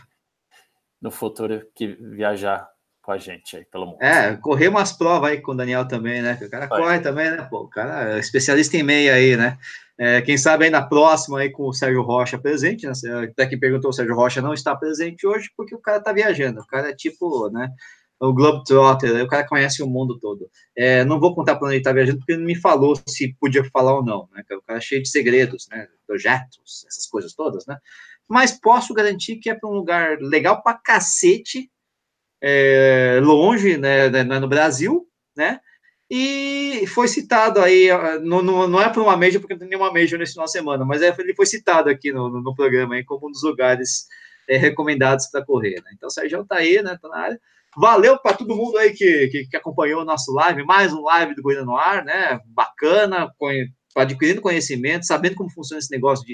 no futuro que viajar com a gente aí pelo mundo. É, correr umas provas aí com o Daniel também, né? O cara Vai. corre também, né? Pô, o cara é especialista em meia aí, né? É, quem sabe aí na próxima aí com o Sérgio Rocha presente, né? Até quem perguntou, o Sérgio Rocha não está presente hoje porque o cara tá viajando. O cara é tipo, né? O Globetrotter, o cara conhece o mundo todo. É, não vou contar para onde ele tá viajando porque ele não me falou se podia falar ou não, né? O cara é cheio de segredos, né? Projetos, essas coisas todas, né? Mas posso garantir que é para um lugar legal pra cacete, é, longe, né, né, no Brasil, né? E foi citado aí, não, não, não é para uma major, porque não tem nenhuma major nesse final de semana, mas é, ele foi citado aqui no, no, no programa aí, como um dos lugares é, recomendados para correr. Né? Então, o Sérgio tá aí, né? Tá na área. Valeu para todo mundo aí que, que, que, acompanhou o nosso live, mais um live do Corrida no Ar, né? Bacana, adquirindo conhecimento, sabendo como funciona esse negócio de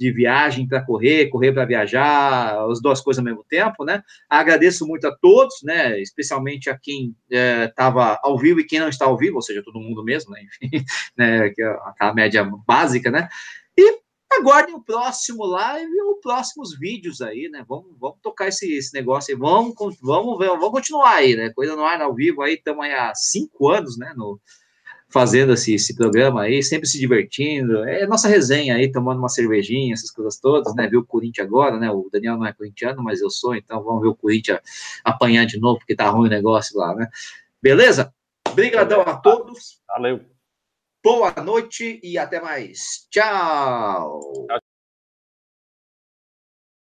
de viagem para correr, correr para viajar, as duas coisas ao mesmo tempo, né? Agradeço muito a todos, né? Especialmente a quem estava é, ao vivo e quem não está ao vivo, ou seja, todo mundo mesmo, né? Enfim, né? É aquela média básica, né? E aguardem o próximo live ou próximos vídeos aí, né? Vamos, vamos tocar esse, esse negócio aí, vamos, vamos, vamos continuar aí, né? Coisa no ar ao vivo aí, estamos aí há cinco anos, né? No, fazendo esse, esse programa aí, sempre se divertindo. É nossa resenha aí, tomando uma cervejinha, essas coisas todas, né? Ver o Corinthians agora, né? O Daniel não é corintiano, mas eu sou, então vamos ver o Corinthians apanhar de novo, porque tá ruim o negócio lá, né? Beleza? Obrigadão a todos. Valeu. Boa noite e até mais. Tchau.